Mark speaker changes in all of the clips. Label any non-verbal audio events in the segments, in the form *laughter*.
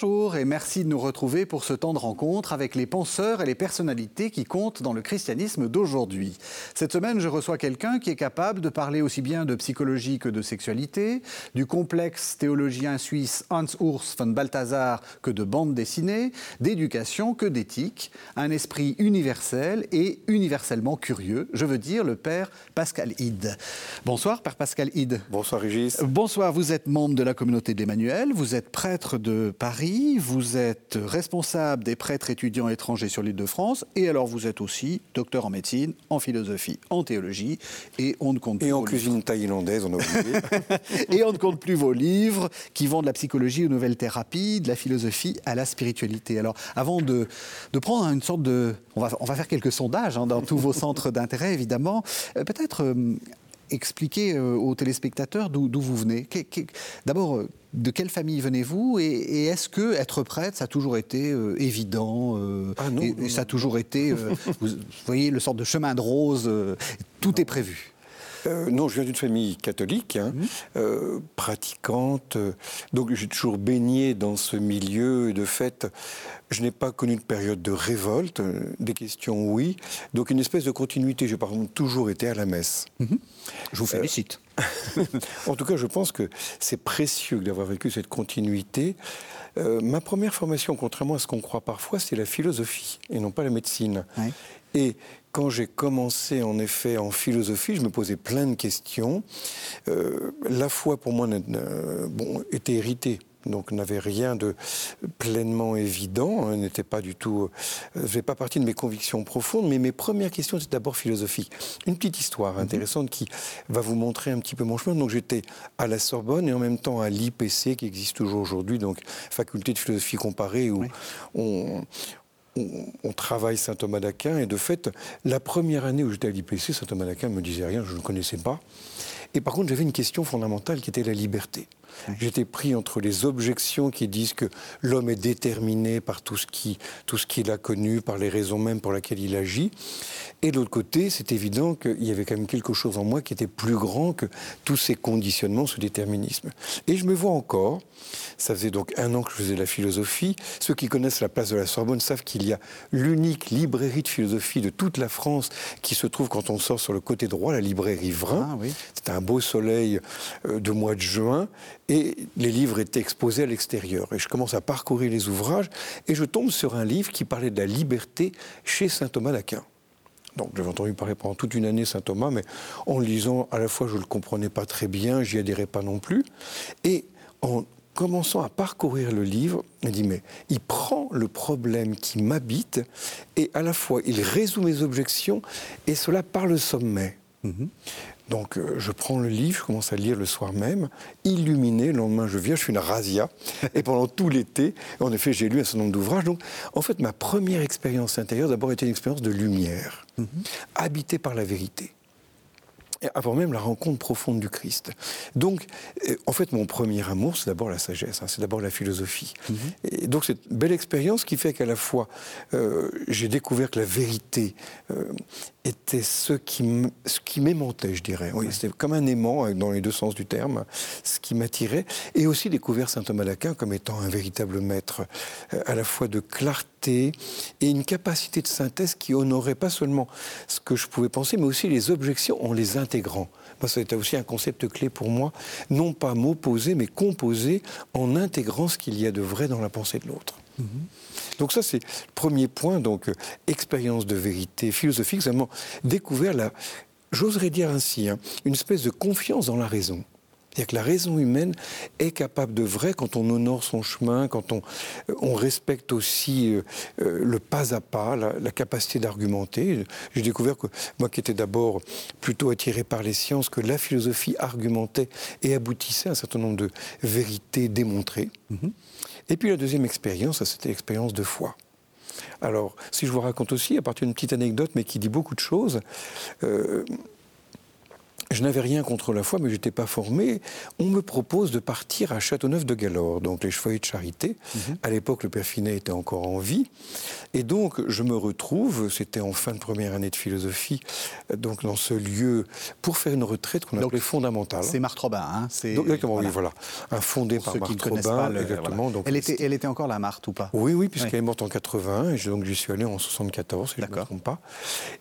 Speaker 1: Bonjour et merci de nous retrouver pour ce temps de rencontre avec les penseurs et les personnalités qui comptent dans le christianisme d'aujourd'hui. Cette semaine, je reçois quelqu'un qui est capable de parler aussi bien de psychologie que de sexualité, du complexe théologien suisse Hans Urs von Balthasar que de bande dessinée, d'éducation que d'éthique, un esprit universel et universellement curieux, je veux dire le père Pascal Ide. Bonsoir, père Pascal Ide.
Speaker 2: Bonsoir, Régis.
Speaker 1: Bonsoir, vous êtes membre de la communauté d'Emmanuel, vous êtes prêtre de Paris vous êtes responsable des prêtres étudiants étrangers sur l'île de France, et alors vous êtes aussi docteur en médecine, en philosophie, en théologie, et on ne compte
Speaker 2: et
Speaker 1: plus.
Speaker 2: en cuisine thaïlandaise, on a oublié. *laughs*
Speaker 1: et on ne compte plus vos livres qui vont de la psychologie aux nouvelles thérapies, de la philosophie à la spiritualité. Alors, avant de, de prendre une sorte de. On va, on va faire quelques sondages hein, dans tous vos centres d'intérêt, évidemment. Euh, Peut-être. euh, expliquer euh, aux téléspectateurs d'où vous venez. D'abord, euh, de quelle famille venez-vous et, et est-ce que être prêtre, ça a toujours été euh, évident euh,
Speaker 2: Ah non,
Speaker 1: et,
Speaker 2: non,
Speaker 1: et ça a toujours été, euh, *laughs* vous, voyez, le sorte de chemin de rose, tout est prévu.
Speaker 2: Euh, non, je viens d'une famille catholique, hein,
Speaker 1: Mhm.
Speaker 2: euh, pratiquante. euh, donc j'ai toujours baigné dans ce milieu. Et de fait, je n'ai pas connu de période de révolte. euh, Des questions, oui. Donc une espèce de continuité. J'ai par exemple toujours été à la messe.
Speaker 1: Je vous félicite. *laughs*
Speaker 2: en tout cas, je pense que c'est précieux d'avoir vécu cette continuité. Euh, ma première formation, contrairement à ce qu'on croit parfois, c'est la philosophie et non pas la médecine.
Speaker 1: Ouais.
Speaker 2: Et quand j'ai commencé en effet en philosophie, je me posais plein de questions. Euh, la foi pour moi bon, était héritée. Donc n'avait rien de pleinement évident, hein, n'était pas du tout, euh, faisait pas partie de mes convictions profondes, mais mes premières questions étaient d'abord philosophiques. Une petite histoire intéressante qui va vous montrer un petit peu mon chemin. Donc j'étais à la Sorbonne et en même temps à l'IPC qui existe toujours aujourd'hui, donc faculté de philosophie comparée où
Speaker 1: Oui.
Speaker 2: on, on, travaille saint Thomas d'Aquin et de fait, la première année où j'étais à l'IPC, saint Thomas d'Aquin ne me disait rien, je ne connaissais pas. Et par contre, j'avais une question fondamentale qui était la liberté. J'étais pris entre les objections qui disent que l'homme est déterminé par tout ce qui- tout ce qu'il a connu, par les raisons même pour lesquelles il agit. Et de l'autre côté, c'est évident qu'il y avait quand même quelque chose en moi qui était plus grand que tous ces conditionnements, ce déterminisme. Et je me vois encore, ça faisait donc un an que je faisais de la philosophie. Ceux qui connaissent la place de la Sorbonne savent qu'il y a l'unique librairie de philosophie de toute la France qui se trouve quand on sort sur le côté droit, la librairie Vrin.
Speaker 1: Ah oui.
Speaker 2: C'était un beau soleil euh, de mois de juin et les livres étaient exposés à l'extérieur. Et je commence à parcourir les ouvrages et je tombe sur un livre qui parlait de la liberté chez saint Thomas d'Aquin. Donc j'avais entendu parler pendant toute une année saint Thomas, mais en le lisant, à la fois je ne le comprenais pas très bien, j'y adhérais pas non plus. Et en commençant à parcourir le livre, il dit mais il prend le problème qui m'habite et à la fois il résout mes objections et cela par le sommet. Donc euh, je prends le livre, je commence à le lire le soir même, illuminé, le lendemain je viens, je fais une razzia, et pendant tout l'été, en effet j'ai lu un certain nombre d'ouvrages, donc en fait ma première expérience intérieure d'abord était une expérience de lumière, habitée par la vérité. Avant même la rencontre profonde du Christ. Donc, euh, en fait, mon premier amour, c'est d'abord la sagesse, hein, c'est d'abord la philosophie. Et donc, cette belle expérience qui fait qu'à la fois, euh, j'ai découvert que la vérité euh, était ce qui ce qui m'aimantait, je dirais. Oui, C'était comme un aimant, dans les deux sens du terme, ce qui m'attirait. Et aussi découvert saint Thomas d'Aquin comme étant un véritable maître, euh, à la fois de clarté et une capacité de synthèse qui honorait pas seulement ce que je pouvais penser, mais aussi les objections en les intégrant. Moi, ça a été aussi un concept clé pour moi, non pas m'opposer, mais composer en intégrant ce qu'il y a de vrai dans la pensée de l'autre. Donc ça, c'est le premier point, donc euh, expérience de vérité philosophique, vraiment découvert la, j'oserais dire ainsi, hein, une espèce de confiance dans la raison. C'est-à-dire que la raison humaine est capable de vrai quand on honore son chemin, quand on, on respecte aussi euh, euh, le pas à pas, la, la capacité d'argumenter. J'ai découvert que moi qui étais d'abord plutôt attiré par les sciences, que la philosophie argumentait et aboutissait à un certain nombre de vérités démontrées. Et puis la deuxième expérience, c'était l'expérience de foi. Alors, si je vous raconte aussi, à partir d'une petite anecdote, mais qui dit beaucoup de choses, euh, je n'avais rien contre la foi, mais je n'étais pas formé. On me propose de partir à Châteauneuf de Galore, donc les Chevaliers de Charité. Mhm. À l'époque, le père Finet était encore en vie. Et donc, je me retrouve, c'était en fin de première année de philosophie, donc dans ce lieu, pour faire une retraite qu'on appelait fondamentale.
Speaker 1: C'est Marthe Robin, hein
Speaker 2: Exactement, oui, voilà. Un fondé par Marthe Robin. exactement.
Speaker 1: Donc, elle, était, elle était encore là, Marthe, ou pas?
Speaker 2: Oui, oui, puisqu'elle est morte en 80, et donc j'y suis allé en 74, si je ne me trompe pas.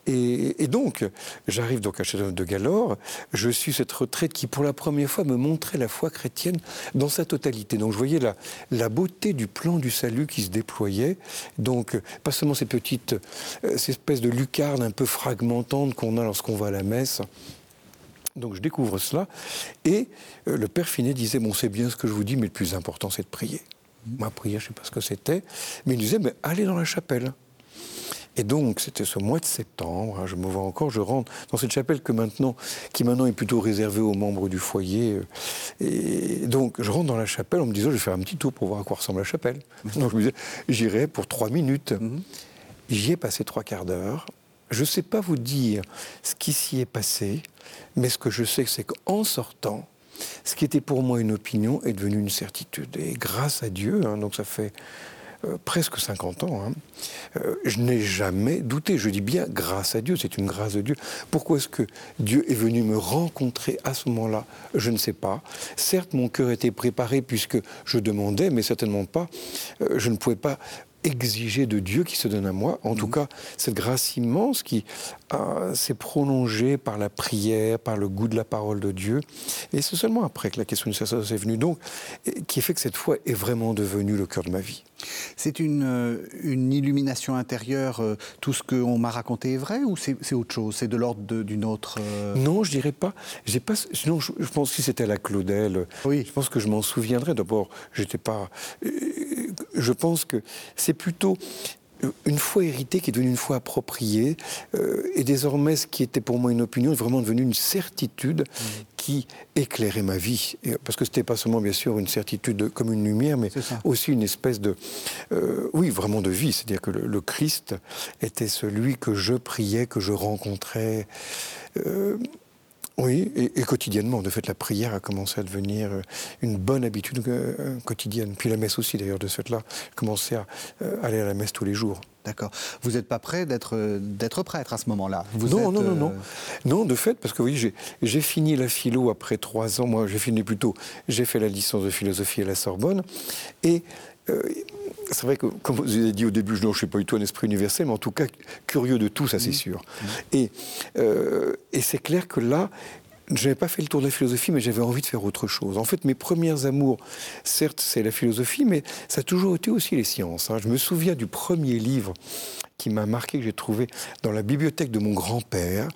Speaker 2: Et, donc, j'arrive donc à Châteauneuf de Galore, je suis cette retraite qui, pour la première fois, me montrait la foi chrétienne dans sa totalité. Donc, je voyais la, la beauté du plan du salut qui se déployait. Donc, pas seulement ces petites, euh, ces espèces de lucarnes un peu fragmentantes qu'on a lorsqu'on va à la messe. Donc je découvre cela. Et euh, le père Finet disait, bon c'est bien ce que je vous dis, mais le plus important c'est de prier. Ma prière, je ne sais pas ce que c'était, mais il disait, mais allez dans la chapelle. Et donc, c'était ce mois de septembre, hein, je me vois encore, je rentre dans cette chapelle que maintenant, qui maintenant est plutôt réservée aux membres du foyer. Euh, et donc, je rentre dans la chapelle en me disant, je vais faire un petit tour pour voir à quoi ressemble la chapelle. Donc, je me disais, j'irai pour trois minutes. Mhm. J'y ai passé trois quarts d'heure. Je ne sais pas vous dire ce qui s'y est passé, mais ce que je sais, c'est qu'en sortant, ce qui était pour moi une opinion est devenu une certitude. Et grâce à Dieu, hein, donc ça fait euh, presque 50 ans, hein, euh, je n'ai jamais douté. Je dis bien grâce à Dieu, c'est une grâce de Dieu. Pourquoi est-ce que Dieu est venu me rencontrer à ce moment-là? Je ne sais pas. Certes, mon cœur était préparé puisque je demandais, mais certainement pas. Euh, je ne pouvais pas exiger de Dieu qui se donne à moi. En tout mhm. cas, cette grâce immense qui s'est prolongée par la prière, par le goût de la parole de Dieu. Et c'est seulement après que la question du sacerdoce est venue, donc, qui fait que cette foi est vraiment devenue le cœur de ma vie.
Speaker 1: C'est une, euh, une, illumination intérieure, euh, tout ce qu'on m'a raconté est vrai, ou c'est autre chose? C'est de l'ordre d'une autre...
Speaker 2: Euh non, je dirais pas. J'ai pas sinon, je, pense que c'était la Claudel, oui. je pense que je m'en souviendrai. D'abord, j'étais pas je pense que c'est plutôt une foi héritée qui est devenue une foi appropriée, euh, et désormais ce qui était pour moi une opinion est vraiment devenu une certitude mmh. qui éclairait ma vie. parce que ce n'était pas seulement bien sûr une certitude comme une lumière, mais aussi une espèce de, euh, oui, vraiment de vie. C'est-à-dire que le, Christ était celui que je priais, que je rencontrais. Euh, oui, et, quotidiennement. De fait, la prière a commencé à devenir euh, une bonne habitude euh, quotidienne. Puis la messe aussi, d'ailleurs, de ce fait-là, commencé à euh, aller à la messe tous les jours.
Speaker 1: D'accord. Vous n'êtes pas prêt d'être, d'être prêtre à ce moment-là?
Speaker 2: Non, non, non, non. Non, de fait, parce que oui, j'ai, j'ai fini la philo après trois ans. Moi, j'ai fini plutôt, j'ai fait la licence de philosophie à la Sorbonne. Et c'est vrai que, comme vous avez dit au début, je ne suis pas du tout un esprit universel, mais en tout cas curieux de tout, ça c'est mmh. sûr. Mmh. Et, euh, et c'est clair que là, je n'avais pas fait le tour de la philosophie, mais j'avais envie de faire autre chose. En fait, mes premiers amours, certes, c'est la philosophie, mais ça a toujours été aussi les sciences. Hein. Je me souviens du premier livre qui m'a marqué, que j'ai trouvé dans la bibliothèque de mon grand-père.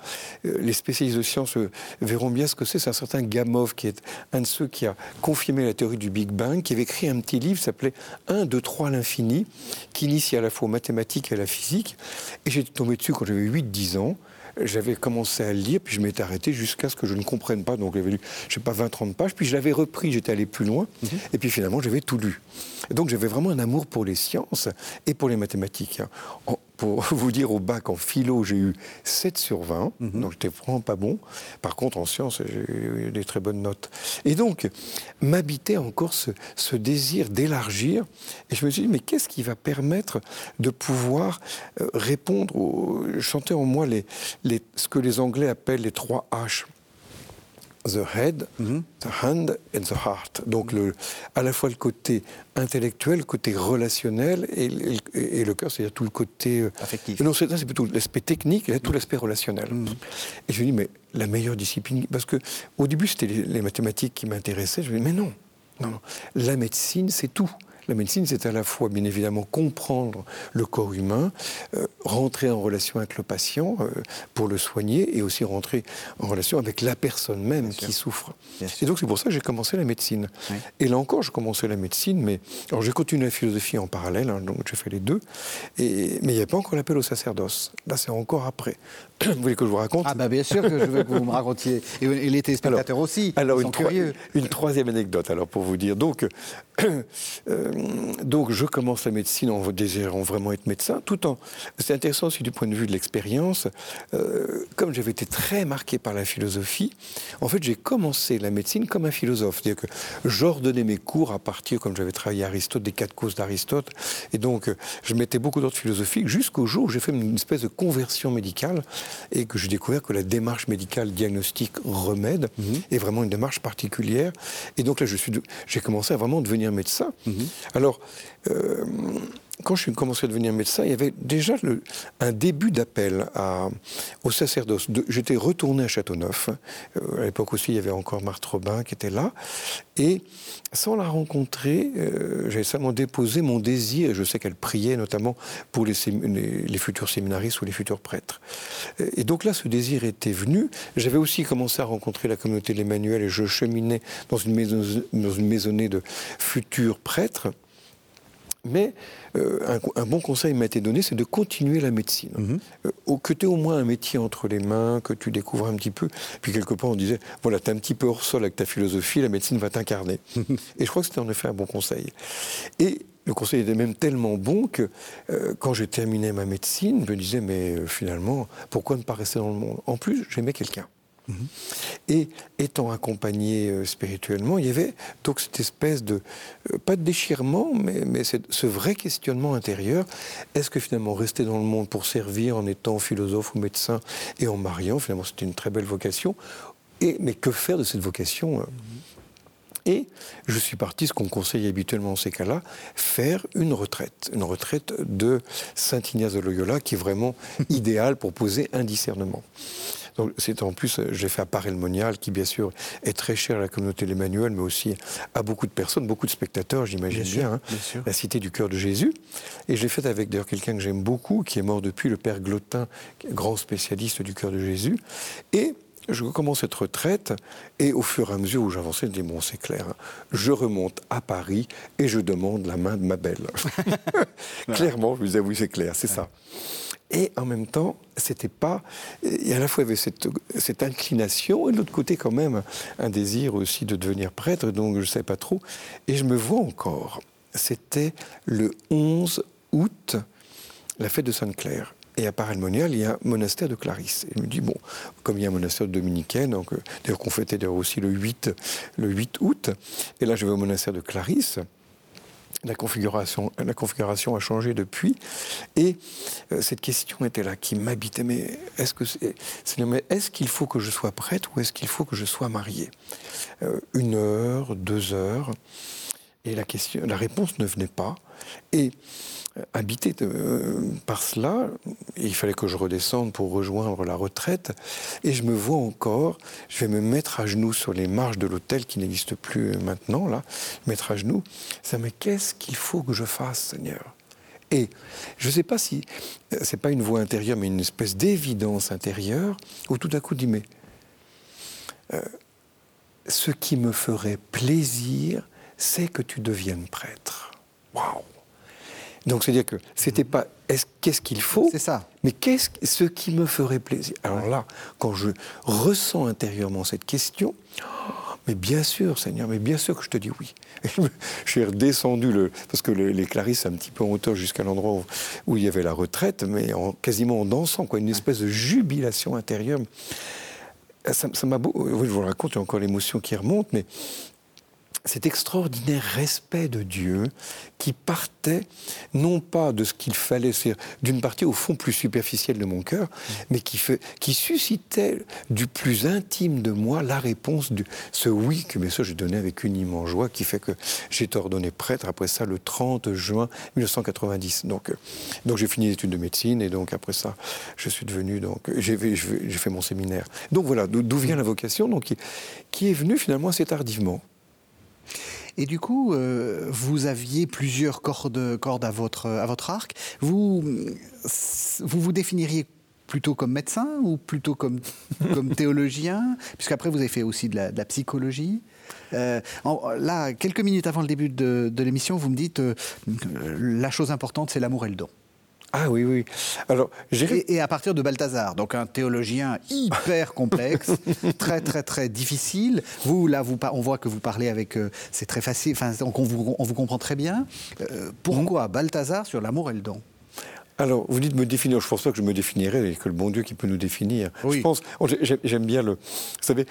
Speaker 2: Euh, les spécialistes de sciences euh, verront bien ce que c'est. C'est un certain Gamow, qui est un de ceux qui a confirmé la théorie du Big Bang, qui avait écrit un petit livre qui s'appelait 1, 2, 3 à l'infini, qui initie à la fois aux mathématiques et à la physique. Et j'étais tombé dessus quand j'avais 8-10 ans j'avais commencé à le lire, puis je m'étais arrêté jusqu'à ce que je ne comprenne pas. Donc j'avais lu, je sais pas, 20-30 pages, puis je l'avais repris, j'étais allé plus loin, mhm. et puis finalement j'avais tout lu. Et donc j'avais vraiment un amour pour les sciences et pour les mathématiques. Hein pour *laughs* vous dire, au bac en philo, j'ai eu 7 sur 20, mhm. donc j'étais vraiment pas bon. Par contre, en sciences, j'ai eu des très bonnes notes. Et donc, m'habitait encore ce, désir d'élargir. Et je me suis dit, mais qu'est-ce qui va permettre de pouvoir euh, répondre aux... chanter en moi les, les, ce que les Anglais appellent les trois H? The head, mhm. the hand and the heart. Donc le, à la fois le côté intellectuel, le côté relationnel et, et, le cœur, c'est-à-dire tout le côté
Speaker 1: euh, affectif.
Speaker 2: Non, c'est, plutôt l'aspect technique et tout l'aspect relationnel. Mhm. Et je me dis mais la meilleure discipline, parce que au début c'était les, mathématiques qui m'intéressaient. Je me dis mais non, non, non. la médecine c'est tout. La médecine, c'est à la fois, bien évidemment, comprendre le corps humain, euh, rentrer en relation avec le patient euh, pour le soigner et aussi rentrer en relation avec la personne même qui souffre. Et donc, c'est pour ça que j'ai commencé la médecine. Et là encore, je commençais la médecine, mais. Alors, j'ai continué la philosophie en parallèle, hein, donc j'ai fait les deux. Et... Mais il n'y a pas encore l'appel au sacerdoce. Là, c'est encore après. *clears throat* Vous voulez que je vous raconte
Speaker 1: Ah, bah bien sûr que je veux que vous me racontiez. Et, les téléspectateurs aussi.
Speaker 2: Alors, une, une, troisième anecdote, alors, pour vous dire. Donc, *clears throat* euh, donc je commence la médecine en désirant vraiment être médecin, tout en... C'est intéressant aussi du point de vue de l'expérience. Euh, comme j'avais été très marqué par la philosophie, en fait j'ai commencé la médecine comme un philosophe. C'est-à-dire que j'ordonnais mes cours à partir, comme j'avais travaillé à Aristote, des quatre causes d'Aristote. Et donc je mettais beaucoup d'ordre philosophique jusqu'au jour où j'ai fait une espèce de conversion médicale et que j'ai découvert que la démarche médicale diagnostique remède mhm. est vraiment une démarche particulière. Et donc là, j'ai commencé à vraiment devenir médecin. Mhm. Alors, euh, quand je suis à devenir médecin, il y avait déjà un début d'appel au sacerdoce. J'étais retourné à Châteauneuf. Euh, à l'époque aussi, il y avait encore Marthe Robin qui était là. Et sans la rencontrer, euh, j'avais seulement déposé mon désir. Je sais qu'elle priait notamment pour les, futurs séminaristes ou les futurs prêtres. Et donc là, ce désir était venu. J'avais aussi commencé à rencontrer la communauté de l'Emmanuel et je cheminais dans une, maison, dans une maisonnée de futurs prêtres. Mais euh, un, bon conseil m'a été donné, c'est de continuer la médecine. Mhm. Euh, que tu aies au moins un métier entre les mains, que tu découvres un petit peu. Puis quelque part, on disait, voilà, tu es un petit peu hors sol avec ta philosophie, la médecine va t'incarner. Et je crois que c'était en effet un bon conseil. Et le conseil était même tellement bon que euh, quand j'ai terminé ma médecine, je me disais, mais finalement, pourquoi ne pas rester dans le monde? En plus, j'aimais quelqu'un. Et étant accompagné euh, spirituellement, il y avait donc cette espèce de, euh, pas de déchirement, mais, mais ce vrai questionnement intérieur. Est-ce que finalement rester dans le monde pour servir en étant philosophe ou médecin et en mariant, finalement c'était une très belle vocation. Et, mais que faire de cette vocation euh? Et je suis parti, ce qu'on conseille habituellement en ces cas-là, faire une retraite. Une retraite de Saint Ignace de Loyola qui est vraiment *laughs* idéale pour poser un discernement. Donc c'est en plus, j'ai fait à Paris Monial, qui bien sûr est très cher à la communauté de l'Emmanuel, mais aussi à beaucoup de personnes, beaucoup de spectateurs, j'imagine bien, hein. la Cité du Cœur de Jésus. Et je l'ai fait avec d'ailleurs quelqu'un que j'aime beaucoup, qui est mort depuis, le Père Glotin, grand spécialiste du Cœur de Jésus. Et je commence cette retraite et au fur et à mesure où j'avançais, je dis bon c'est clair, hein. je remonte à Paris et je demande la main de ma belle. *laughs* Clairement, je lui disais oui c'est clair, c'est ça. Et en même temps, c'était pas. Et à la fois, il y avait cette, cette inclination, et de l'autre côté, quand même, un désir aussi de devenir prêtre, donc je ne sais pas trop. Et je me vois encore. C'était le 11 août, la fête de Sainte-Claire. Et à Paray-le-Monial, il y a un monastère de Clarisse. Je me dis, bon, comme il y a un monastère de dominicaine, donc, euh, d'ailleurs qu'on fêtait d'ailleurs aussi le 8, le 8 août, et là je vais au monastère de Clarisse, la configuration, la configuration a changé depuis. Et euh, cette question était là, qui m'habitait. Mais est-ce que c'est, est-ce qu'il faut que je sois prêtre ou est-ce qu'il faut que je sois marié? Euh, Une heure, deux heures. Et la, question, la réponse ne venait pas. Et habité euh, par cela, il fallait que je redescende pour rejoindre la retraite, et je me vois encore, je vais me mettre à genoux sur les marches de l'hôtel qui n'existe plus maintenant, là, mettre à genoux, ça, mais qu'est-ce qu'il faut que je fasse, Seigneur? Et je ne sais pas si euh, c'est pas une voix intérieure, mais une espèce d'évidence intérieure, où tout à coup dit mais euh, ce qui me ferait plaisir, c'est que tu deviennes prêtre. Waouh donc, c'est-à-dire que c'était pas qu'est-ce qu'il faut,
Speaker 1: ça.
Speaker 2: mais qu'est-ce ce qui me ferait plaisir? Alors là, quand je ressens intérieurement cette question, mais bien sûr, Seigneur, mais bien sûr que je te dis oui. *laughs* je suis redescendu le, parce que les Clarisses un petit peu en hauteur jusqu'à l'endroit où, il y avait la retraite, mais en, quasiment en dansant, quoi, une espèce de jubilation intérieure. Ça m'a beau, je vous raconte, il y a encore l'émotion qui remonte, mais cet extraordinaire respect de Dieu qui partait non pas de ce qu'il fallait, c'est d'une partie au fond plus superficielle de mon cœur, mais qui, fait, qui suscitait du plus intime de moi la réponse de ce oui que bien sûr j'ai donné avec une immense joie qui fait que j'ai été ordonné prêtre après ça le 30 juin 1990. Donc, euh, donc j'ai fini les études de médecine et donc après ça je suis devenu donc j'ai fait mon séminaire. Donc voilà d'où vient la vocation donc qui, qui est venue finalement assez tardivement.
Speaker 1: Et du coup, euh, vous aviez plusieurs cordes, cordes à, votre, à votre arc. Vous, vous vous définiriez plutôt comme médecin ou plutôt comme, *laughs* comme théologien? Puisqu'après, vous avez fait aussi de la, psychologie. Euh, là, quelques minutes avant le début de, l'émission, vous me dites euh, la chose importante, c'est l'amour et le don.
Speaker 2: Ah oui, oui. Alors,
Speaker 1: et, et, à partir de Balthazar, donc un théologien hyper *laughs* complexe, très très très difficile. Vous là, vous, on voit que vous parlez avec, euh, c'est très facile. Enfin, on vous, on vous comprend très bien. Euh, pourquoi Balthazar sur l'amour et le don?
Speaker 2: Alors, vous dites me définir. Je pense pas que je me définirais, et que le bon Dieu qui peut nous définir. Je pense. Oh, j'aime bien le. Vous savez,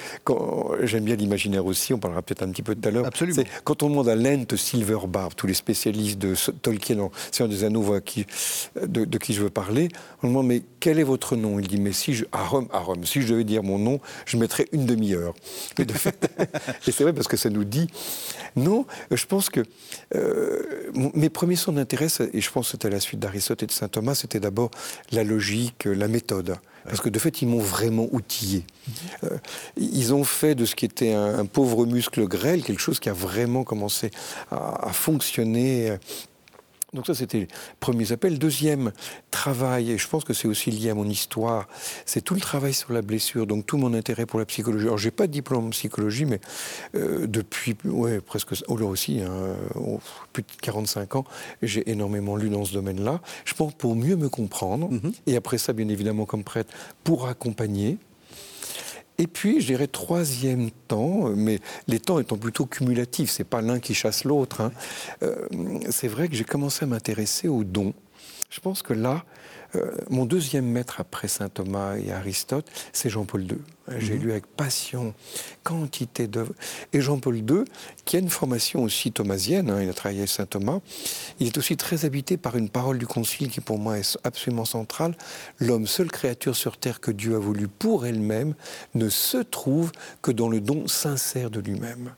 Speaker 2: j'aime bien l'imaginaire aussi. On parlera peut-être un petit peu tout à l'heure.
Speaker 1: Absolument.
Speaker 2: Quand on demande à Lent Silverbarb, tous les spécialistes de Tolkien, c'est un des anneaux qui, de, qui je veux parler, on demande mais quel est votre nom? Il dit mais si je à Rome, à Rome, si je devais dire mon nom, je mettrais une demi-heure. *laughs* Et, et c'est vrai parce que ça nous dit. Non, je pense que euh, mes premiers sons d'intérêt, et je pense que c'était à la suite d'Aristote et de saint Thomas, c'était d'abord la logique, la méthode. Parce que de fait, ils m'ont vraiment outillé. Euh, ils ont fait de ce qui était un, pauvre muscle grêle quelque chose qui a vraiment commencé à fonctionner donc ça, c'était le premier appel. Deuxième travail, et je pense que c'est aussi lié à mon histoire, c'est tout le travail sur la blessure, donc tout mon intérêt pour la psychologie. Alors, j'ai pas de diplôme en psychologie, mais euh, depuis, ouais, presque, oh là aussi, hein, oh, plus de 45 ans, j'ai énormément lu dans ce domaine-là. Je pense pour mieux me comprendre, mm-hmm. et après ça, bien évidemment, comme prêtre, pour accompagner. Et puis, je dirais troisième temps, mais les temps étant plutôt cumulatifs, c'est pas l'un qui chasse l'autre. Hein. Euh, c'est vrai que j'ai commencé à m'intéresser aux dons. Je pense que là, euh, mon deuxième maître après saint Thomas et Aristote, c'est Jean-Paul II. J'ai mhm. lu avec passion quantité d'œuvres. Et Jean-Paul II, qui a une formation aussi thomasienne, hein, il a travaillé avec saint Thomas, il est aussi très habité par une parole du Concile qui pour moi est absolument centrale. L'homme, seule créature sur terre que Dieu a voulu pour elle-même, ne se trouve que dans le don sincère de lui-même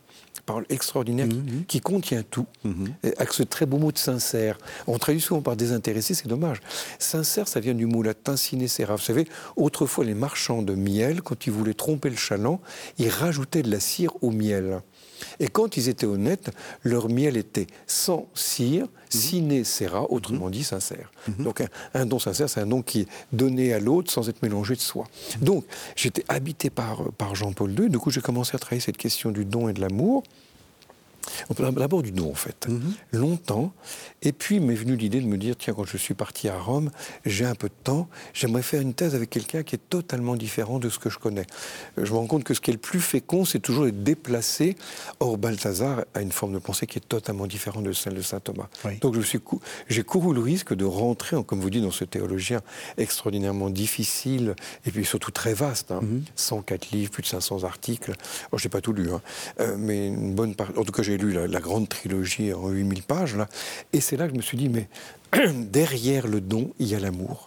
Speaker 2: parole extraordinaire mhm. qui, contient tout, mhm. avec ce très beau mot de sincère. On traduit souvent par désintéressé, c'est dommage. Sincère, ça vient du mot latin sinecera. Vous savez, autrefois, les marchands de miel, quand ils voulaient tromper le chaland, ils rajoutaient de la cire au miel. Et quand ils étaient honnêtes, leur miel était sans cire, mhm. sine sera, autrement dit sincère. Donc un, don sincère, c'est un don qui est donné à l'autre sans être mélangé de soi. Donc j'étais habité par, par Jean-Paul II, du coup j'ai commencé à travailler cette question du don et de l'amour. D'abord du don, en fait. Mhm. Longtemps. Et puis m'est venue l'idée de me dire tiens, quand je suis parti à Rome, j'ai un peu de temps, j'aimerais faire une thèse avec quelqu'un qui est totalement différent de ce que je connais. Euh, je me rends compte que ce qui est le plus fécond, c'est toujours de déplacer. Or, Balthazar a une forme de pensée qui est totalement différente de celle de saint Thomas. Donc, j'ai couru le risque de rentrer, comme vous dites, dans ce théologien extraordinairement difficile et puis surtout très vaste. Hein. 104 mhm. livres, plus de 500 articles. je n'ai pas tout lu, hein. euh, mais une bonne partie. En tout cas, j'ai lu la, grande trilogie en 8000 pages, là, et c'est là que je me suis dit, mais *clears throat* derrière le don, il y a l'amour.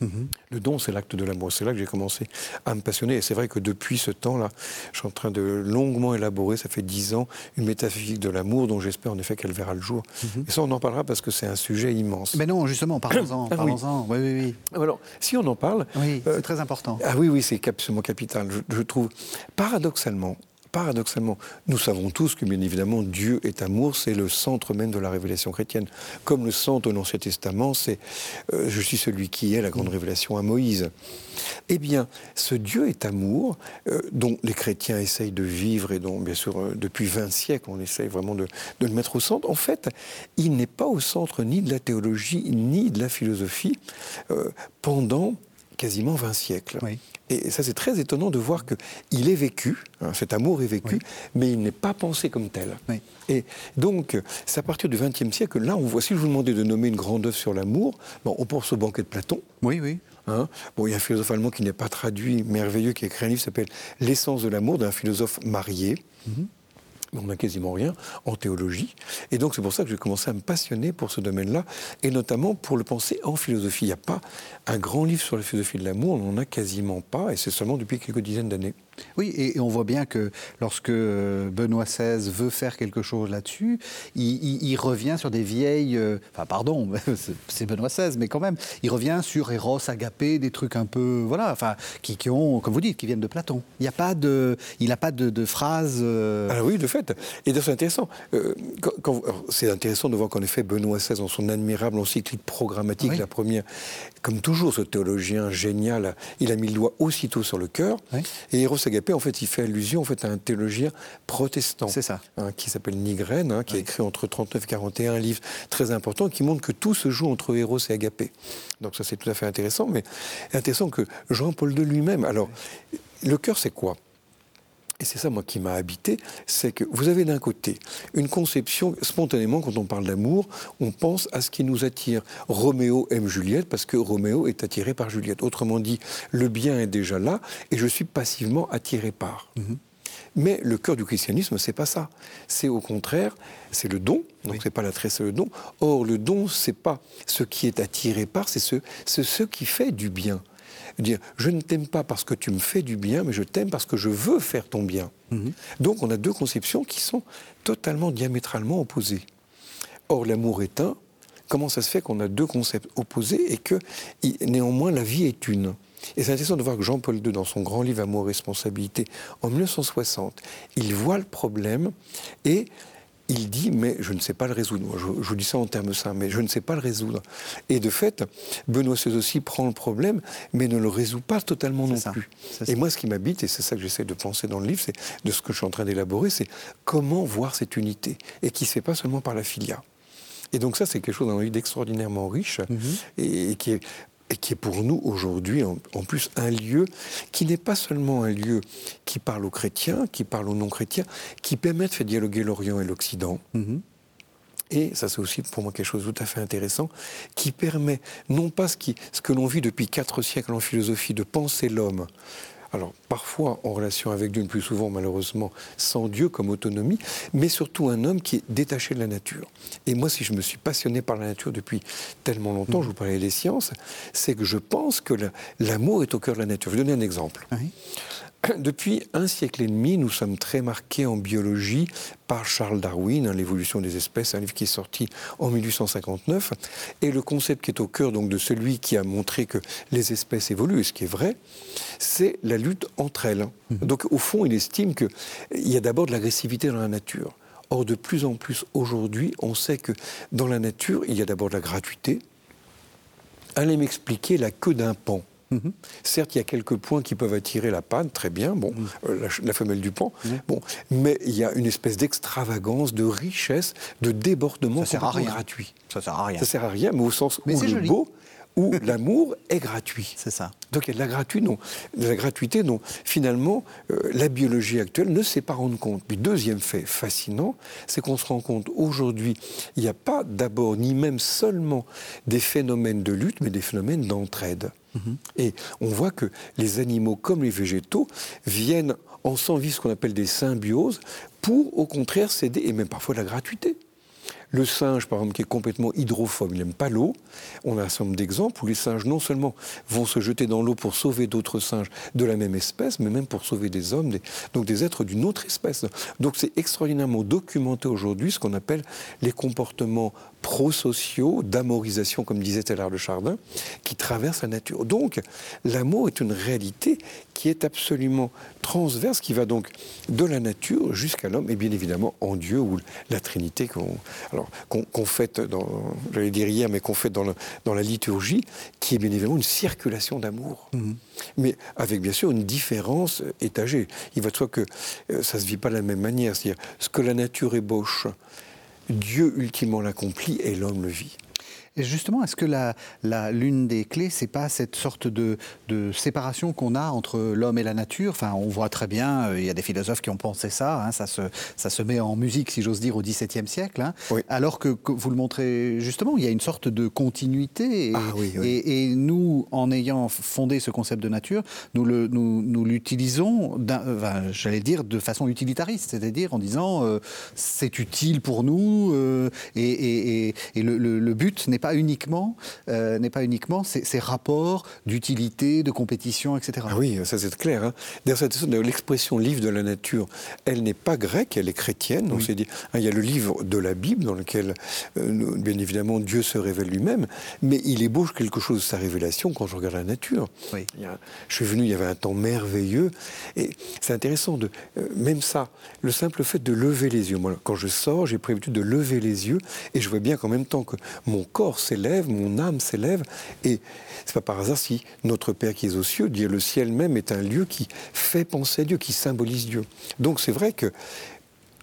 Speaker 2: Mhm. Le don, c'est l'acte de l'amour. C'est là que j'ai commencé à me passionner. Et c'est vrai que depuis ce temps-là, je suis en train de longuement élaborer, ça fait dix ans, une métaphysique de l'amour dont j'espère en effet qu'elle verra le jour. Mhm. Et ça, on en parlera parce que c'est un sujet immense.
Speaker 1: Mais non, justement, parlons-en. Ah, Oui. Oui, oui,
Speaker 2: Alors, si on en parle.
Speaker 1: Oui, c'est euh, très important.
Speaker 2: Ah oui, oui, c'est absolument capital. je trouve, paradoxalement, paradoxalement, nous savons tous que bien évidemment Dieu est amour, c'est le centre même de la révélation chrétienne. Comme le centre de l'Ancien Testament, c'est euh, je suis celui qui est la grande révélation à Moïse. Eh bien, ce Dieu est amour, euh, dont les chrétiens essayent de vivre et dont, bien sûr, euh, depuis 20 siècles, on essaye vraiment de, de, le mettre au centre. En fait, il n'est pas au centre ni de la théologie, ni de la philosophie pendant quasiment 20 siècles. Et ça, c'est très étonnant de voir qu'il est vécu, hein, cet amour est vécu, mais il n'est pas pensé comme tel. Et donc, c'est à partir du XXe siècle là, on voit, si je vous demandais de nommer une grande œuvre sur l'amour, bon, on pense au banquet de Platon.
Speaker 1: Oui, oui.
Speaker 2: Hein. bon, il y a un philosophe allemand qui n'est pas traduit, merveilleux, qui a écrit un livre qui s'appelle L'essence de l'amour d'un philosophe marié. Mhm on n'a quasiment rien en théologie. Et donc c'est pour ça que j'ai commencé à me passionner pour ce domaine-là, et notamment pour le penser en philosophie. Il n'y a pas un grand livre sur la philosophie de l'amour, on n'en a quasiment pas, et c'est seulement depuis quelques dizaines d'années.
Speaker 1: Oui, et, on voit bien que lorsque euh, Benoît XVI veut faire quelque chose là-dessus, il, revient sur des vieilles. Euh, enfin, pardon, *laughs* c'est Benoît XVI, mais quand même, il revient sur Eros, Agapé, des trucs un peu. Voilà, enfin, qui, ont, comme vous dites, qui viennent de Platon. Il n'y a pas de. Il n'a pas de, de phrase.
Speaker 2: Euh, ah oui, de fait. Et c'est intéressant. c'est intéressant de voir qu'en effet, Benoît XVI, dans son admirable encyclique programmatique, la première, comme toujours, ce théologien génial, il a mis le doigt aussitôt sur le cœur. Et Eros agapé, en fait, il fait allusion en fait, à un théologien protestant.
Speaker 1: C'est ça.
Speaker 2: Hein, qui s'appelle Nigren, hein, qui a écrit entre 39 et 41 un livre très important qui montre que tout se joue entre Eros et agapé. Donc ça, c'est tout à fait intéressant. Mais intéressant que Jean-Paul II lui-même. Alors, le cœur, c'est quoi? Et c'est ça, moi, qui m'a habité, c'est que vous avez d'un côté une conception, spontanément, quand on parle d'amour, on pense à ce qui nous attire. Roméo aime Juliette parce que Roméo est attiré par Juliette. Autrement dit, le bien est déjà là et je suis passivement attiré par. Mhm. Mais le cœur du christianisme, c'est pas ça. C'est au contraire, c'est le don. Donc ce c'est pas l'attrait, c'est le don. Or, le don, c'est pas ce qui est attiré par, c'est ce, ce qui fait du bien dire je ne t'aime pas parce que tu me fais du bien, mais je t'aime parce que je veux faire ton bien. Mhm. Donc on a deux conceptions qui sont totalement diamétralement opposées. Or l'amour est un. Comment ça se fait qu'on a deux concepts opposés et que néanmoins la vie est une? Et c'est intéressant de voir que Jean-Paul II, dans son grand livre Amour et responsabilité, en 1960, il voit le problème et il dit, mais je ne sais pas le résoudre. je, vous dis ça en termes simples, mais je ne sais pas le résoudre. Et de fait, Benoît XVI aussi prend le problème, mais ne le résout pas totalement non plus. Et moi, ce qui m'habite, et c'est ça que j'essaie de penser dans le livre, c'est de ce que je suis en train d'élaborer, c'est comment voir cette unité, et qui ne se fait pas seulement par la filia. Et donc ça, c'est quelque chose, d'extraordinairement riche, mhm. et, qui est et qui est pour nous aujourd'hui en, plus un lieu qui n'est pas seulement un lieu qui parle aux chrétiens, qui parle aux non-chrétiens, qui permet de faire dialoguer l'Orient et l'Occident. Mhm. Et ça, c'est aussi pour moi quelque chose de tout à fait intéressant, qui permet non pas ce, qui, ce que l'on vit depuis quatre siècles en philosophie, de penser l'homme alors parfois en relation avec Dieu, plus souvent malheureusement sans Dieu comme autonomie, mais surtout un homme qui est détaché de la nature. Et moi, si je me suis passionné par la nature depuis tellement longtemps, je vous parlais des sciences, c'est que je pense que l'amour est au cœur de la nature. Je vais donner un exemple. *clears throat* Depuis un siècle et demi, nous sommes très marqués en biologie par Charles Darwin, hein, L'évolution des espèces, un livre qui est sorti en 1859. Et le concept qui est au cœur donc, de celui qui a montré que les espèces évoluent, et ce qui est vrai, c'est la lutte entre elles. Mhm. Donc au fond, il estime qu'il y a d'abord de l'agressivité dans la nature. Or, de plus en plus aujourd'hui, on sait que dans la nature, il y a d'abord de la gratuité. Allez m'expliquer la queue d'un pan. Mhm. Certes, il y a quelques points qui peuvent attirer la panne, très bien, bon, mhm. euh, la, femelle du pan, bon, mais il y a une espèce d'extravagance, de richesse, de débordement
Speaker 1: ça sert à rien.
Speaker 2: gratuit.
Speaker 1: Ça sert à rien.
Speaker 2: Ça sert à rien, mais au sens où le beau, où *laughs* l'amour est gratuit.
Speaker 1: C'est ça.
Speaker 2: Donc il y a de la, gratuité de la gratuité dont finalement euh, la biologie actuelle ne sait pas rendre compte. Puis deuxième fait fascinant, c'est qu'on se rend compte aujourd'hui, il n'y a pas d'abord ni même seulement des phénomènes de lutte, mais des phénomènes d'entraide. Mhm. Et on voit que les animaux comme les végétaux viennent ensemble vivre ce qu'on appelle des symbioses pour au contraire céder, et même parfois la gratuité. Le singe, par exemple, qui est complètement hydrophobe, il n'aime pas l'eau. On a un certain nombre d'exemples où les singes, non seulement vont se jeter dans l'eau pour sauver d'autres singes de la même espèce, mais même pour sauver des hommes, donc des êtres d'une autre espèce. Donc c'est extraordinairement documenté aujourd'hui ce qu'on appelle les comportements prosociaux, d'amorisation, comme disait Tellard de Chardin, qui traversent la nature. Donc, l'amour est une réalité qui est absolument transverse, qui va donc de la nature jusqu'à l'homme, et bien évidemment en Dieu, ou la Trinité qu'on fête, dans, j'allais dire hier, mais qu'on fait dans, dans, la liturgie, qui est bien évidemment une circulation d'amour. Mhm. Mais avec bien sûr une différence étagée. Il va de soi que euh, ça ne se vit pas de la même manière. C'est-à-dire, ce que la nature ébauche, Dieu ultimement l'accomplit et l'homme le vit.
Speaker 1: Et justement, est-ce que la, l'une des clés, c'est pas cette sorte de, séparation qu'on a entre l'homme et la nature? Enfin, on voit très bien, euh, il y a des philosophes qui ont pensé ça, hein, ça, se, ça se met en musique, si j'ose dire, au XVIIe siècle, hein. alors que, vous le montrez justement, il y a une sorte de continuité. Et,
Speaker 2: ah
Speaker 1: et, nous, en ayant fondé ce concept de nature, nous, le, nous, nous l'utilisons, j'allais dire, de façon utilitariste, c'est-à-dire en disant euh, c'est utile pour nous, euh, et, le, le but n'est pas uniquement, euh, n'est pas uniquement ces, rapports d'utilité, de compétition, etc.
Speaker 2: Ah oui, ça c'est clair. Hein. D'ailleurs, l'expression livre de la nature, elle n'est pas grecque, elle est chrétienne. Donc dit, hein, il y a le livre de la Bible dans lequel, euh, bien évidemment, Dieu se révèle lui-même, mais il ébauche quelque chose de sa révélation quand je regarde la nature.
Speaker 1: Oui.
Speaker 2: je suis venu, il y avait un temps merveilleux, et c'est intéressant de, euh, même ça, le simple fait de lever les yeux. Moi, quand je sors, j'ai prévu de lever les yeux, et je vois bien qu'en même temps que mon corps corps s'élève, mon âme s'élève. Et c'est pas par hasard si notre Père qui est aux cieux, dit le ciel même est un lieu qui fait penser à Dieu, qui symbolise Dieu. Donc c'est vrai que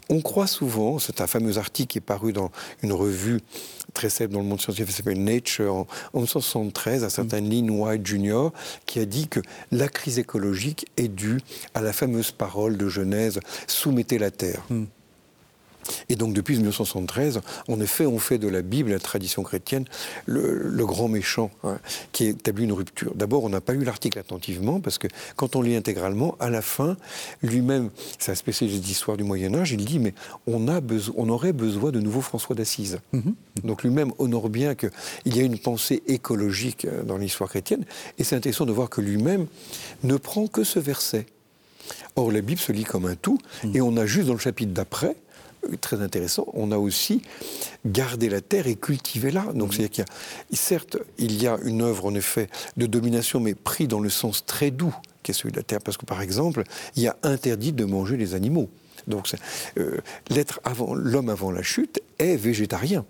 Speaker 2: on croit souvent, c'est un fameux article qui est paru dans une revue très célèbre dans le monde scientifique, qui s'appelle Nature, en, 1973, un certain mm. Lynn White Jr., qui a dit que la crise écologique est due à la fameuse parole de Genèse Soumettez la terre. Mm. Et donc depuis 1973, en effet, on fait de la Bible, la tradition chrétienne, le, grand méchant hein, qui établit une rupture. D'abord, on n'a pas eu l'article attentivement, parce que quand on lit intégralement, à la fin, lui-même, c'est un spécialiste d'histoire du Moyen Âge, il dit, mais on, a on aurait besoin de nouveau François d'Assise. Mm-hmm. Donc lui-même honore bien qu'il y a une pensée écologique euh, dans l'histoire chrétienne, et c'est intéressant de voir que lui-même ne prend que ce verset. Or, la Bible se lit comme un tout, mm. et on a juste dans le chapitre d'après, très intéressant, on a aussi gardé la terre et cultivé-la. Donc, c'est-à-dire qu'il y a, certes, il y a une œuvre, en effet, de domination, mais pris dans le sens très doux qu'est celui de la terre. Parce que, par exemple, il y a interdit de manger les animaux. Donc, euh, l'être avant, l'homme avant la chute est végétarien.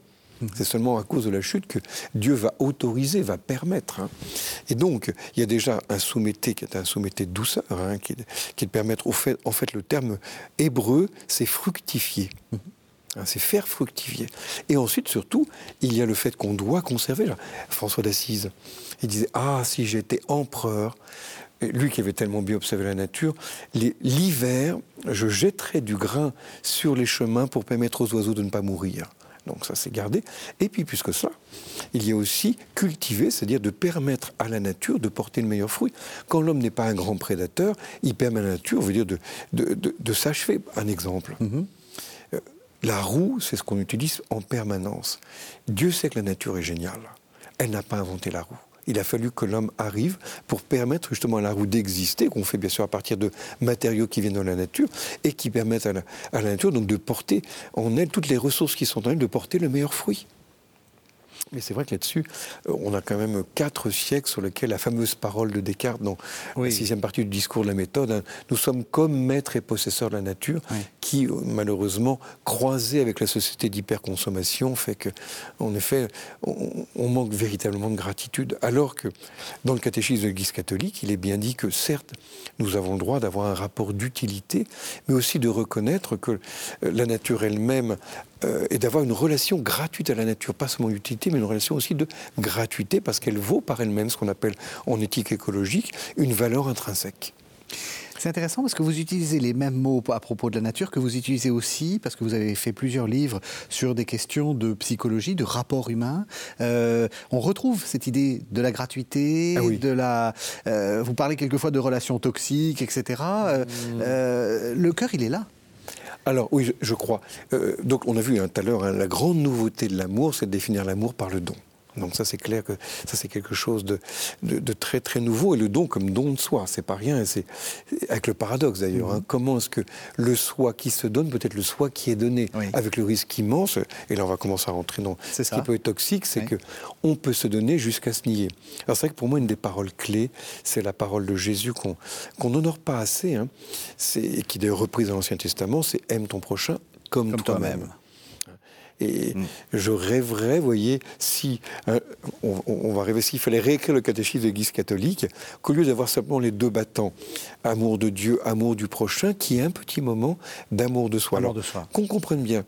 Speaker 2: C'est seulement à cause de la chute que Dieu va autoriser, va permettre. Hein. Et donc, il y a déjà un soumetté qui est un soumetté de douceur, hein, qui, qui permettre, au fait, en fait, le terme hébreu, c'est fructifier. Hein, c'est faire fructifier. Et ensuite, surtout, il y a le fait qu'on doit conserver. François d'Assise, il disait Ah, si j'étais empereur, lui qui avait tellement bien observé la nature, l'hiver, je jetterais du grain sur les chemins pour permettre aux oiseaux de ne pas mourir. Donc ça, c'est gardé. Et puis, plus que ça, il y a aussi cultiver, c'est-à-dire de permettre à la nature de porter le meilleur fruit. Quand l'homme n'est pas un grand prédateur, il permet à la nature, veut dire, de, de, s'achever. Un exemple. Mm-hmm. Euh, la roue, c'est ce qu'on utilise en permanence. Dieu sait que la nature est géniale. Elle n'a pas inventé la roue il a fallu que l'homme arrive pour permettre justement à la roue d'exister, qu'on fait bien sûr à partir de matériaux qui viennent de la nature et qui permettent à la, nature donc de porter en elle toutes les ressources qui sont en elle, de porter le meilleur fruit. Mais c'est vrai que là-dessus, euh, on a quand même quatre siècles sur lesquels la fameuse parole de Descartes dans la sixième partie du discours de la méthode, hein, nous sommes comme maîtres et possesseurs de la nature, qui euh, malheureusement, croisé avec la société d'hyperconsommation, fait que, en effet, on, manque véritablement de gratitude. Alors que dans le catéchisme de l'Église catholique, il est bien dit que certes, nous avons le droit d'avoir un rapport d'utilité, mais aussi de reconnaître que euh, la nature elle-même euh, et d'avoir une relation gratuite à la nature, pas seulement d'utilité, mais une relation aussi de gratuité, parce qu'elle vaut par elle-même ce qu'on appelle en éthique écologique une valeur intrinsèque.
Speaker 1: C'est intéressant parce que vous utilisez les mêmes mots à propos de la nature que vous utilisez aussi, parce que vous avez fait plusieurs livres sur des questions de psychologie, de rapport humain. Euh, on retrouve cette idée de la gratuité, ah de la. Euh, vous parlez quelquefois de relations toxiques, etc. Mmh. le cœur, il est là.
Speaker 2: Alors oui, je, crois. Euh, donc on a vu hein, tout à l'heure, hein, la grande nouveauté de l'amour, c'est de définir l'amour par le don. Donc ça c'est clair que ça c'est quelque chose de, de, très très nouveau et le don comme don de soi, c'est pas rien. C'est avec le paradoxe d'ailleurs. Hein. Mm-hmm. comment est-ce que le soi qui se donne peut être le soi qui est donné, avec le risque immense. Et là on va commencer à rentrer dans ce qui peut être toxique, c'est que on peut se donner jusqu'à se nier. Alors c'est vrai que pour moi une des paroles clés, c'est la parole de Jésus qu'on qu'on n'honore pas assez, hein, c'est qui est reprise dans l'Ancien Testament, c'est aime ton prochain comme, toi-même. Et mm. je rêverais, vous voyez, si euh, on, va rêver s'il fallait réécrire le catéchisme de l'Église catholique, qu'au lieu d'avoir simplement les deux battants, amour de Dieu, amour du prochain, qu'il y ait un petit moment d'amour de soi.
Speaker 1: Alors, soi.
Speaker 2: Qu'on comprenne bien.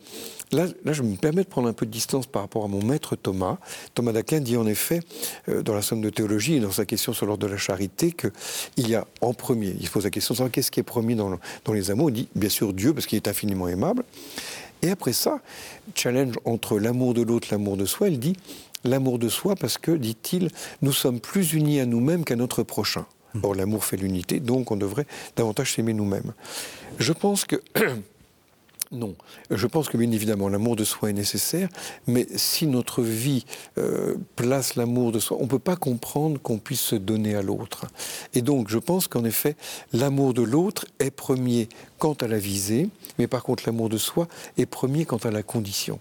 Speaker 2: Là, là, je me permets de prendre un peu de distance par rapport à mon maître Thomas. Thomas d'Aquin dit en effet, euh, dans la Somme de théologie et dans sa question sur l'ordre de la charité, qu'il y a en premier, il se pose la question sur qu'est-ce qui est premier dans, dans les amours. Il dit bien sûr Dieu, parce qu'il est infiniment aimable. Et après ça, challenge entre l'amour de l'autre, l'amour de soi, il dit l'amour de soi parce que, dit-il, nous sommes plus unis à nous-mêmes qu'à notre prochain. Hmm. Or, l'amour fait l'unité, donc on devrait davantage s'aimer nous-mêmes. Je pense que *clears throat* Non. Je pense que bien évidemment l'amour de soi est nécessaire, mais si notre vie euh, place l'amour de soi, on ne peut pas comprendre qu'on puisse se donner à l'autre. Et donc je pense qu'en effet, l'amour de l'autre est premier quant à la visée, mais par contre l'amour de soi est premier quant à la condition.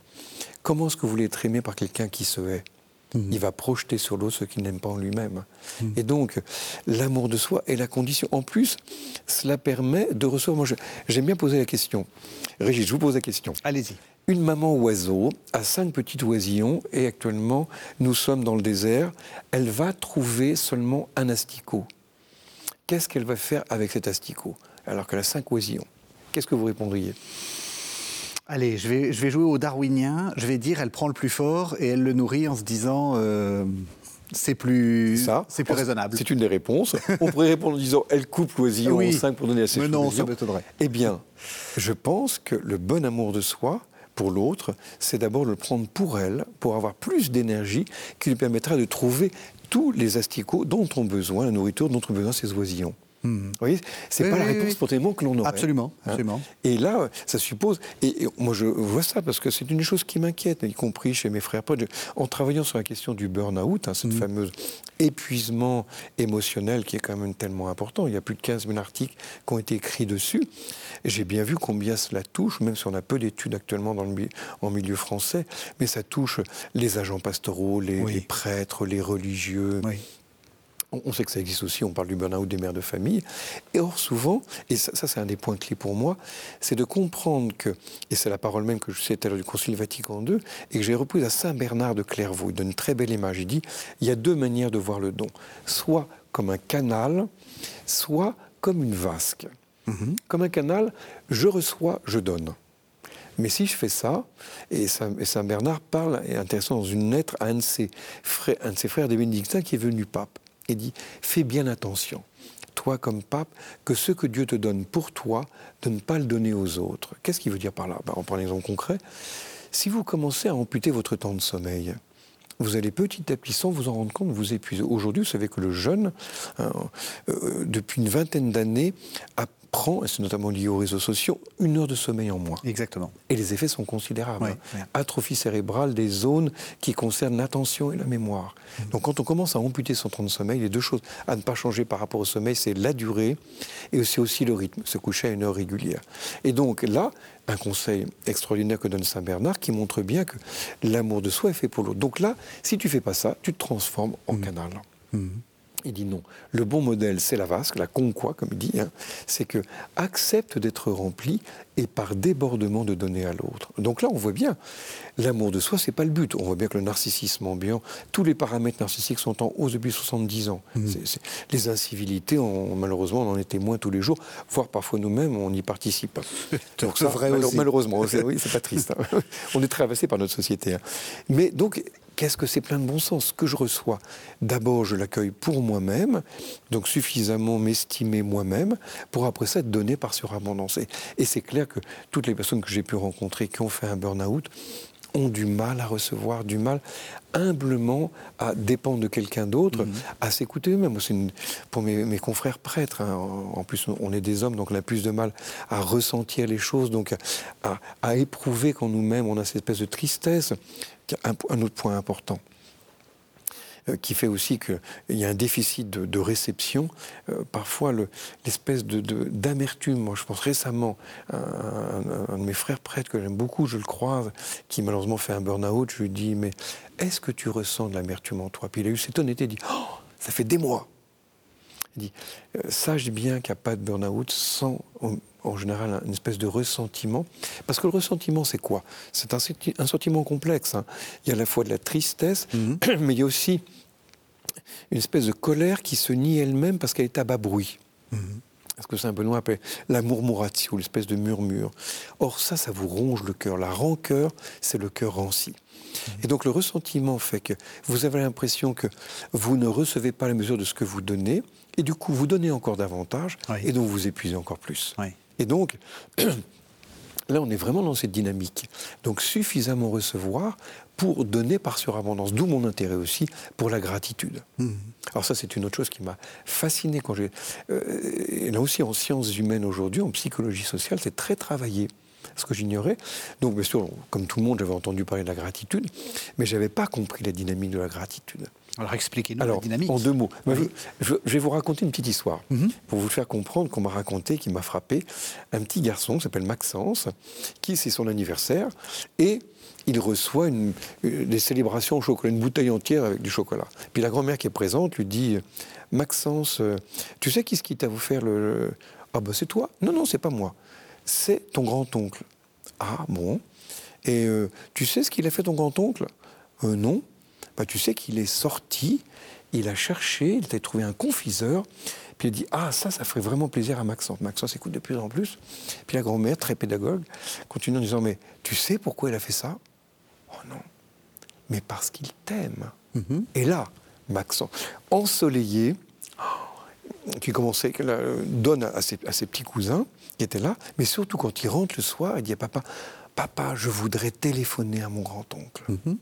Speaker 2: Comment est-ce que vous voulez être aimé par quelqu'un qui se hait? Mhm. Il va projeter sur l'autre ce qu'il n'aime pas en lui-même. Mhm. Et donc, l'amour de soi est la condition. En plus, cela permet de recevoir. Moi, j'aime bien poser la question. Régis, je vous pose la question.
Speaker 1: Allez-y.
Speaker 2: Une maman oiseau a cinq petits oisillons et actuellement, nous sommes dans le désert. Elle va trouver seulement un asticot. Qu'est-ce qu'elle va faire avec cet asticot alors qu'elle a cinq oisillons? Qu'est-ce que vous répondriez?
Speaker 1: Allez, je vais, je vais jouer au darwinien. Je vais dire, elle prend le plus fort et elle le nourrit en se disant, euh, c'est plus, ça, c'est plus raisonnable.
Speaker 2: C'est une des réponses. *laughs* On pourrait répondre en disant, elle coupe l'oisillon en cinq pour donner à ses
Speaker 1: Mais non, ça m'étonnerait.
Speaker 2: Eh bien, je pense que le bon amour de soi, pour l'autre, c'est d'abord de le prendre pour elle, pour avoir plus d'énergie qui lui permettra de trouver tous les asticots dont ont besoin, la nourriture dont ont besoin ces oisillons. Vous voyez, c'est pas la réponse spontanément que l'on aurait.
Speaker 1: Absolument, hein. absolument.
Speaker 2: et là, ça suppose. Et, moi, je vois ça parce que c'est une chose qui m'inquiète, y compris chez mes frères potes. En travaillant sur la question du burn-out, hein, cette mm. fameuse épuisement émotionnel qui est quand même tellement important. Il y a plus de 15 000 articles qui ont été écrits dessus. J'ai bien vu combien cela touche, même si on a peu d'études actuellement dans le, en milieu français, mais ça touche les agents pastoraux, les, les prêtres, les religieux. On sait que ça existe aussi, on parle du burn-out des mères de famille. Et or, souvent, et ça, c'est un des points clés pour moi, c'est de comprendre que, et c'est la parole même que je citais à l'heure du Concile Vatican II, et que j'ai reprise à Saint Bernard de Clairvaux. Il donne une très belle image. Il dit il y a deux manières de voir le don. Soit comme un canal, soit comme une vasque. Mhm. Comme un canal, je reçois, je donne. Mais si je fais ça, et Saint, Bernard parle, et intéressant, dans une lettre à un de ses frères, un de ses frères des bénédictins qui est venu pape et dit Fais bien attention, toi comme pape, que ce que Dieu te donne pour toi, de ne pas le donner aux autres. Qu'est-ce qu'il veut dire par là? Ben, On prend un exemple concret. Si vous commencez à amputer votre temps de sommeil, vous allez petit à petit, sans vous en rendre compte, vous épuiser. Aujourd'hui, vous savez que le jeune, hein, euh, depuis une vingtaine d'années, a prend, et c'est notamment lié aux réseaux sociaux, une heure de sommeil en moins.
Speaker 1: Exactement.
Speaker 2: Et les effets sont considérables. Hein. Atrophie cérébrale des zones qui concernent l'attention et la mémoire. Mmh. Donc quand on commence à amputer son temps de sommeil, les deux choses à ne pas changer par rapport au sommeil, c'est la durée et aussi, aussi le rythme, se coucher à une heure régulière. Et donc là, un conseil extraordinaire que donne Saint Bernard qui montre bien que l'amour de soi est fait pour l'autre. Donc là, si tu fais pas ça, tu te transformes en mmh. canal. Mmh. Il dit non. Le bon modèle, c'est la vasque, la conquoi, comme il dit. Hein. c'est que accepte d'être rempli et par débordement de donner à l'autre. Donc là, on voit bien, l'amour de soi, c'est pas le but. On voit bien que le narcissisme ambiant, tous les paramètres narcissiques sont en hausse depuis 70 ans. Mmh. les incivilités, malheureusement, on en est témoin tous les jours, voire parfois nous-mêmes, on y participe. *laughs*
Speaker 1: donc ça, vrai
Speaker 2: malheureusement, oui, c'est pas triste. Hein. *laughs* on est traversé par notre société. Hein. Mais donc, Qu'est-ce que c'est plein de bon sens que je reçois, d'abord, je l'accueille pour moi-même, donc suffisamment m'estimer moi-même, pour après ça être donné par surabondance. Et, et c'est clair que toutes les personnes que j'ai pu rencontrer qui ont fait un burn-out ont du mal à recevoir, du mal humblement à dépendre de quelqu'un d'autre, mhm. à s'écouter eux-mêmes. Pour mes, confrères prêtres, hein, en plus on est des hommes, donc on a plus de mal à ressentir les choses, donc à, à éprouver quand nous-mêmes on a cette espèce de tristesse un, autre point important euh, qui fait aussi qu'il y a un déficit de, réception. Euh, parfois, l'espèce de, d'amertume. Moi, je pense récemment à un, de mes frères prêtres que j'aime beaucoup, je le croise, qui malheureusement fait un burn-out. Je lui dis Mais est-ce que tu ressens de l'amertume en toi? Puis il a eu cette honnêteté, il dit oh, Ça fait des mois. Il dit euh, Sache bien qu'il n'y a pas de burn-out sans en général une espèce de ressentiment. Parce que le ressentiment, c'est quoi? C'est un, sentiment complexe. Hein. Il y a à la fois de la tristesse, mhm. *clears throat* mais il y a aussi une espèce de colère qui se nie elle-même parce qu'elle est à bas bruit. Mhm. Ce que Saint Benoît appelle la murmuratio, l'espèce de murmure. Or, ça, ça vous ronge le cœur. La rancœur, c'est le cœur ranci. Mhm. Et donc, le ressentiment fait que vous avez l'impression que vous ne recevez pas la mesure de ce que vous donnez, et du coup, vous donnez encore davantage, et donc vous épuisez encore plus. Oui. Et donc, *clears throat* là, on est vraiment dans cette dynamique. Donc, suffisamment recevoir pour donner par surabondance. D'où mon intérêt aussi pour la gratitude. Mmh. Alors ça, c'est une autre chose qui m'a fasciné quand j'ai... Euh, là aussi, en sciences humaines aujourd'hui, en psychologie sociale, c'est très travaillé ce que j'ignorais. Donc, bien sûr, comme tout le monde, j'avais entendu parler de la gratitude, mais je n'avais pas compris la dynamique de la gratitude.
Speaker 1: Alors expliquez-nous la dynamique.
Speaker 2: En deux mots, je, vais vous raconter une petite histoire mhm. pour vous faire comprendre qu'on m'a raconté, qui m'a frappé, un petit garçon qui s'appelle Maxence, qui c'est son anniversaire, et il reçoit une, des célébrations au chocolat, une bouteille entière avec du chocolat. Puis la grand-mère qui est présente lui dit Maxence, euh, tu sais qui ce qui t'a vous faire le, Ah ben c'est toi Non, non, c'est pas moi. C'est ton grand-oncle. Ah bon? Et euh, tu sais ce qu'il a fait ton grand-oncle? Euh, Non. Bah, tu sais qu'il est sorti, il a cherché, il a trouvé un confiseur, puis il a dit Ah, ça, ça ferait vraiment plaisir à Maxence. Maxence écoute de plus en plus. Puis la grand-mère, très pédagogue, continue en disant Mais tu sais pourquoi il a fait ça? Oh non. Mais parce qu'il t'aime. Mm-hmm. Et là, Maxence, ensoleillé, qui commençait, donne à ses, petits cousins qui étaient là, mais surtout quand il rentre le soir, il dit à papa, papa, je voudrais téléphoner à mon grand-oncle. Mhm.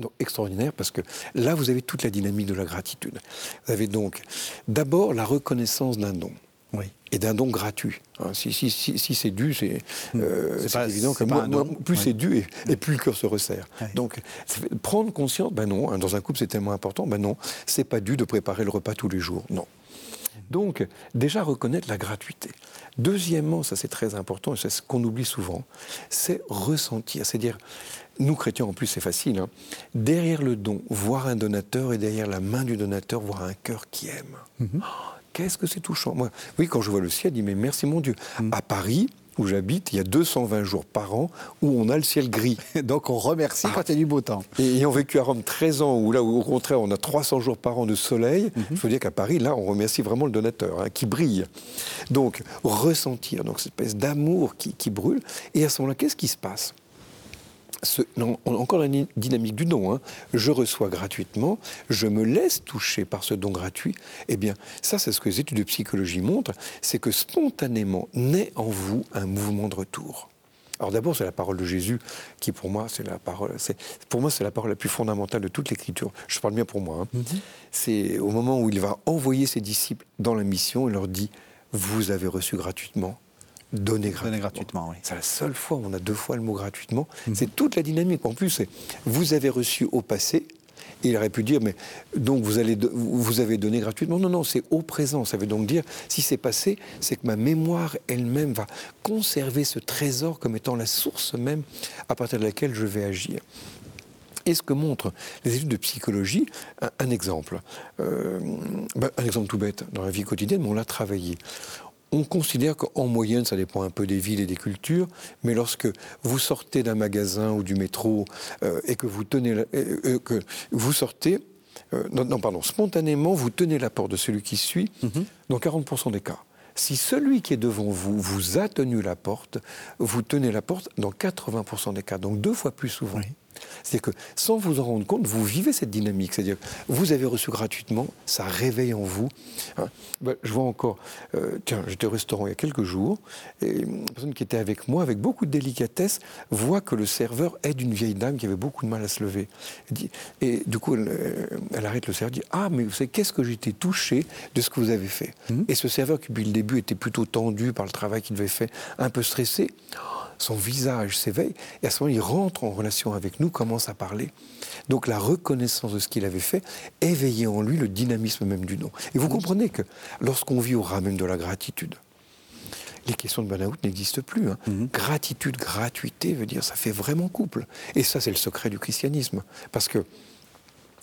Speaker 2: Donc extraordinaire parce que là, vous avez toute la dynamique de la gratitude. Vous avez donc d'abord la reconnaissance d'un don. Oui. Et d'un don gratuit. Hein, si, si, si, c'est dû, c'est hmm. euh, évident que plus c'est dû et, plus le cœur se resserre. Donc, prendre conscience, ben non, hein, dans un couple c'est tellement important, ben non, c'est pas dû de préparer le repas tous les jours, non. Donc, déjà reconnaître la gratuité. Deuxièmement, ça c'est très important, et c'est ce qu'on oublie souvent, c'est ressentir. C'est-à-dire, nous chrétiens en plus c'est facile, hein, derrière le don, voir un donateur et derrière la main du donateur, voir un cœur qui aime. Mhm. Oh, qu'est-ce que c'est touchant. Moi, oui, quand je vois le ciel, je dis mais merci mon Dieu. Mhm. À Paris, où j'habite, il y a 220 jours par an où on a le ciel gris. *laughs*
Speaker 1: Donc on remercie ah. quand il y a du beau temps.
Speaker 2: Et ayant vécu à Rome 13 ans, où là, au contraire, on a 300 jours par an de soleil, il faut dire qu'à Paris, là, on remercie vraiment le donateur, hein, qui brille. Donc, ressentir donc, cette espèce d'amour qui, qui brûle. Et à ce moment-là, qu'est-ce qui se passe? Encore la dynamique du don. Hein. Je reçois gratuitement, je me laisse toucher par ce don gratuit. Eh bien, ça, c'est ce que les études de psychologie montrent, c'est que spontanément naît en vous un mouvement de retour. Alors d'abord, c'est la parole de Jésus qui, pour moi, c'est la parole. Pour moi, c'est la parole la plus fondamentale de toute l'Écriture. Je parle bien pour moi. Hein. Mm-hmm. C'est au moment où il va envoyer ses disciples dans la mission, il leur dit vous avez reçu gratuitement, donner gratuitement. C'est la seule fois où on a deux fois le mot gratuitement. Mhm. C'est toute la dynamique. En plus, vous avez reçu au passé. il aurait pu dire, mais donc vous, allez, vous avez donné gratuitement. Non, non, c'est au présent. Ça veut donc dire, si c'est passé, c'est que ma mémoire elle-même va conserver ce trésor comme étant la source même à partir de laquelle je vais agir. Et ce que montrent les études de psychologie, un, exemple, euh, ben, un exemple tout bête dans la vie quotidienne, mais on l'a travaillé. On considère qu'en moyenne, ça dépend un peu des villes et des cultures, mais lorsque vous sortez d'un magasin ou du métro euh, et que vous tenez, euh, euh, que vous sortez, non, pardon, spontanément, vous tenez la porte de celui qui suit, mhm. dans 40% des cas. Si celui qui est devant vous vous a tenu la porte, vous tenez la porte dans 80% des cas, donc deux fois plus souvent. C'est-à-dire que sans vous en rendre compte, vous vivez cette dynamique. C'est-à-dire que vous avez reçu gratuitement, ça réveille en vous. Hein. Ben, je vois encore, euh, tiens, j'étais au restaurant il y a quelques jours, et une personne qui était avec moi, avec beaucoup de délicatesse, voit que le serveur aide une vieille dame qui avait beaucoup de mal à se lever. Et, du coup, euh, elle, arrête le serveur, dit Ah, mais vous savez, qu'est-ce que j'étais touché de ce que vous avez fait mmh. Et ce serveur qui, depuis le début, était plutôt tendu par le travail qu'il avait fait, un peu stressé, son visage s'éveille, et à ce moment, il rentre en relation avec nous, commence à parler. Donc la reconnaissance de ce qu'il avait fait éveillait en lui le dynamisme même du nom. Et vous comprenez que lorsqu'on vit au ras même de la gratitude, les questions de burn-out n'existent plus. Hein. Mhm. Gratitude, gratuité veut dire ça fait vraiment couple. Et ça, c'est le secret du christianisme. Parce que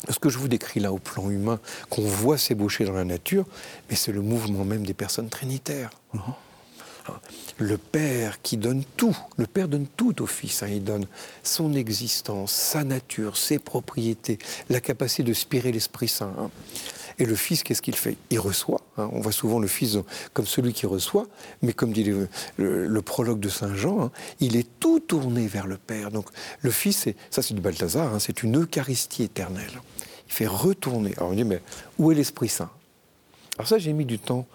Speaker 2: ce que je vous décris là au plan humain, qu'on voit s'ébaucher dans la nature, mais c'est le mouvement même des personnes trinitaires. Mhm le Père qui donne tout, le Père donne tout au Fils, hein. il donne son existence, sa nature, ses propriétés, la capacité de spirer l'Esprit Saint. Hein. Et le Fils, qu'est-ce qu'il fait? Il reçoit. Hein. On voit souvent le Fils comme celui qui reçoit, mais comme dit le, prologue de Saint Jean, il est tout tourné vers le Père. Donc le Fils, ça c'est du Balthazar, c'est une Eucharistie éternelle. Il fait retourner. Alors on dit, mais où est l'Esprit Saint? Alors ça, j'ai mis du temps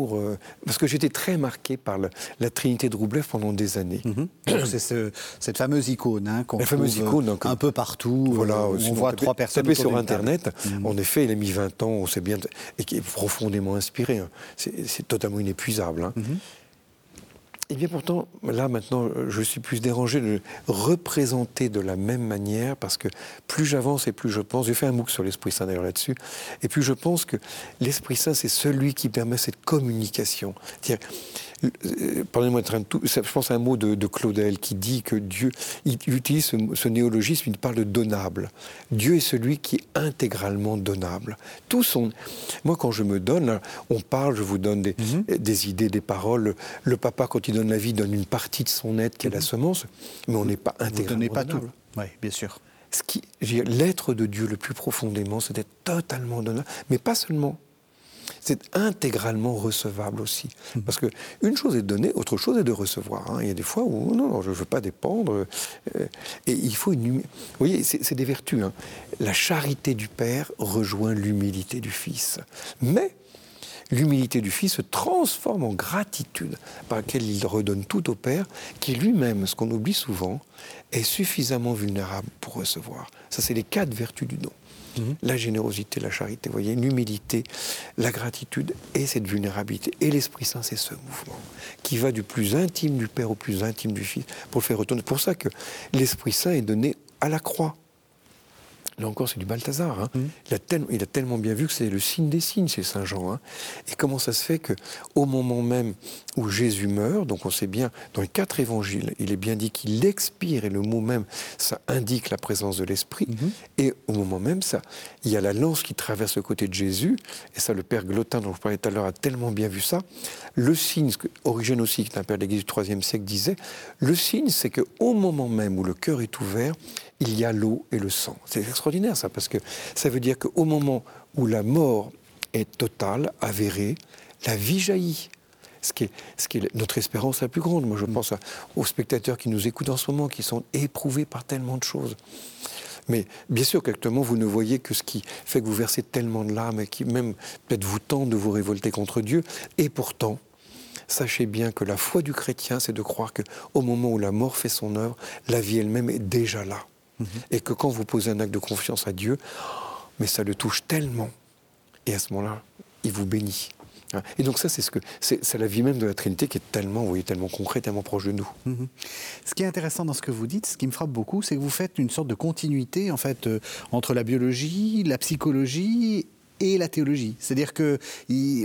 Speaker 2: euh, parce que j'étais très marqué par la Trinité de Roublev pendant des années.
Speaker 1: Mhm. *clears throat* C'est cette fameuse icône hein, qu'on trouve
Speaker 2: icône,
Speaker 1: un peu partout.
Speaker 2: Voilà,
Speaker 1: on voit trois personnes.
Speaker 2: sur Internet. Mhm. En effet, il a mis 20 ans, on sait bien, et qui est profondément inspiré. Hein. C'est totalement inépuisable. Hein. Mhm. Eh bien pourtant, là maintenant, je suis plus dérangé de le représenter de la même manière, parce que plus j'avance et plus je pense, j'ai fait un MOOC sur l'Esprit Saint d'ailleurs là-dessus, et puis je pense que l'Esprit Saint, c'est celui qui permet cette communication. Pardonnez-moi de tout, je pense à un mot de, Claudel qui dit que Dieu, il utilise ce, néologisme, il parle de donnable. Dieu est celui qui est intégralement donnable. Tout son... Moi, quand je me donne, on parle, je vous donne des, mhm. des idées, des paroles. Le papa, quand il donne la vie, donne une partie de son être qui est la mhm. semence, mais on n'est pas intégralement
Speaker 1: vous pas tout. Oui, bien sûr.
Speaker 2: L'être de Dieu le plus profondément, c'est d'être totalement donnable, mais pas seulement c'est intégralement recevable aussi. Mhm. Parce qu'une chose est de donner, autre chose est de recevoir. Hein. Il y a des fois où non, je ne veux pas dépendre. Euh, et il faut une. Vous voyez, c'est des vertus. Hein. La charité du Père rejoint l'humilité du Fils. Mais l'humilité du Fils se transforme en gratitude par laquelle il redonne tout au Père, qui lui-même, ce qu'on oublie souvent, est suffisamment vulnérable pour recevoir. Ça, c'est les quatre vertus du don. Mhm. la générosité, la charité, vous voyez, l'humilité, la gratitude et cette vulnérabilité. Et l'Esprit Saint, c'est ce mouvement qui va du plus intime du Père au plus intime du Fils pour le faire retourner. C'est pour ça que l'Esprit Saint est donné à la croix. Là encore, c'est du Balthazar. Hein. Mmh. Il, a tellement bien vu que c'est le signe des signes c'est Saint Jean. Hein. Et comment ça se fait que, au moment même où Jésus meurt, donc on sait bien, dans les quatre évangiles, il est bien dit qu'il expire, et le mot même, ça indique la présence de l'Esprit. Mmh. Et au moment même, ça, il y a la lance qui traverse le côté de Jésus, et ça, le Père Glotin, dont je parlais tout à l'heure, a tellement bien vu ça. Le signe, ce que Origène aussi, qui est un père de l'Église du IIIe siècle, disait, le signe, c'est qu'au moment même où le cœur est ouvert, il y a l'eau et le sang. C'est extraordinaire ça, parce que ça veut dire qu'au moment où la mort est totale, avérée, la vie jaillit. Ce qui, est, notre espérance la plus grande. Moi, je pense aux spectateurs qui nous écoutent en ce moment, qui sont éprouvés par tellement de choses. Mais bien sûr qu'actuellement, vous ne voyez que ce qui fait que vous versez tellement de larmes et qui même peut-être vous tente de vous révolter contre Dieu. Et pourtant, sachez bien que la foi du chrétien, c'est de croire qu'au moment où la mort fait son œuvre, la vie elle-même est déjà là. Et que quand vous posez un acte de confiance à Dieu, mais ça le touche tellement. Et à ce moment-là, il vous bénit. Hein. Et donc ça, c'est ce que c'est la vie même de la Trinité qui est tellement, vous voyez, tellement concrète, tellement proche de nous. Mhm.
Speaker 1: Ce qui est intéressant dans ce que vous dites, ce qui me frappe beaucoup, c'est que vous faites une sorte de continuité en fait euh, entre la biologie, la psychologie et la théologie. C'est-à-dire que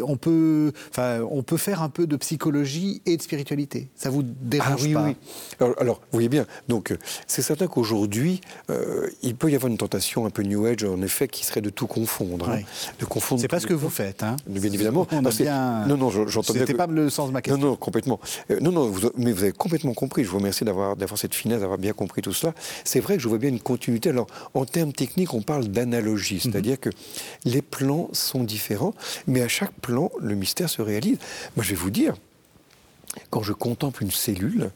Speaker 1: on peut, enfin, on peut faire un peu de psychologie et de spiritualité. Ça vous dérange ah, oui, pas
Speaker 2: oui. Alors, vous voyez bien. Donc, euh, c'est certain qu'aujourd'hui, euh, il peut y avoir une tentation un peu New Age, en effet, qui serait de tout confondre, hein.
Speaker 1: de confondre. C'est pas ce que vous faites, hein
Speaker 2: Bien évidemment.
Speaker 1: On a bien...
Speaker 2: Non, non, j'entends
Speaker 1: C'était pas le sens de ma question.
Speaker 2: Non, non, complètement. Euh, non, non, mais vous avez complètement compris. Je vous remercie d'avoir cette finesse, d'avoir bien compris tout cela. C'est vrai que je vois bien une continuité. Alors, en termes techniques, on parle d'analogie, mhm. c'est-à-dire que les plans sont différents, mais à chaque plan, le mystère se réalise. Moi, je vais vous dire, quand je contemple une cellule,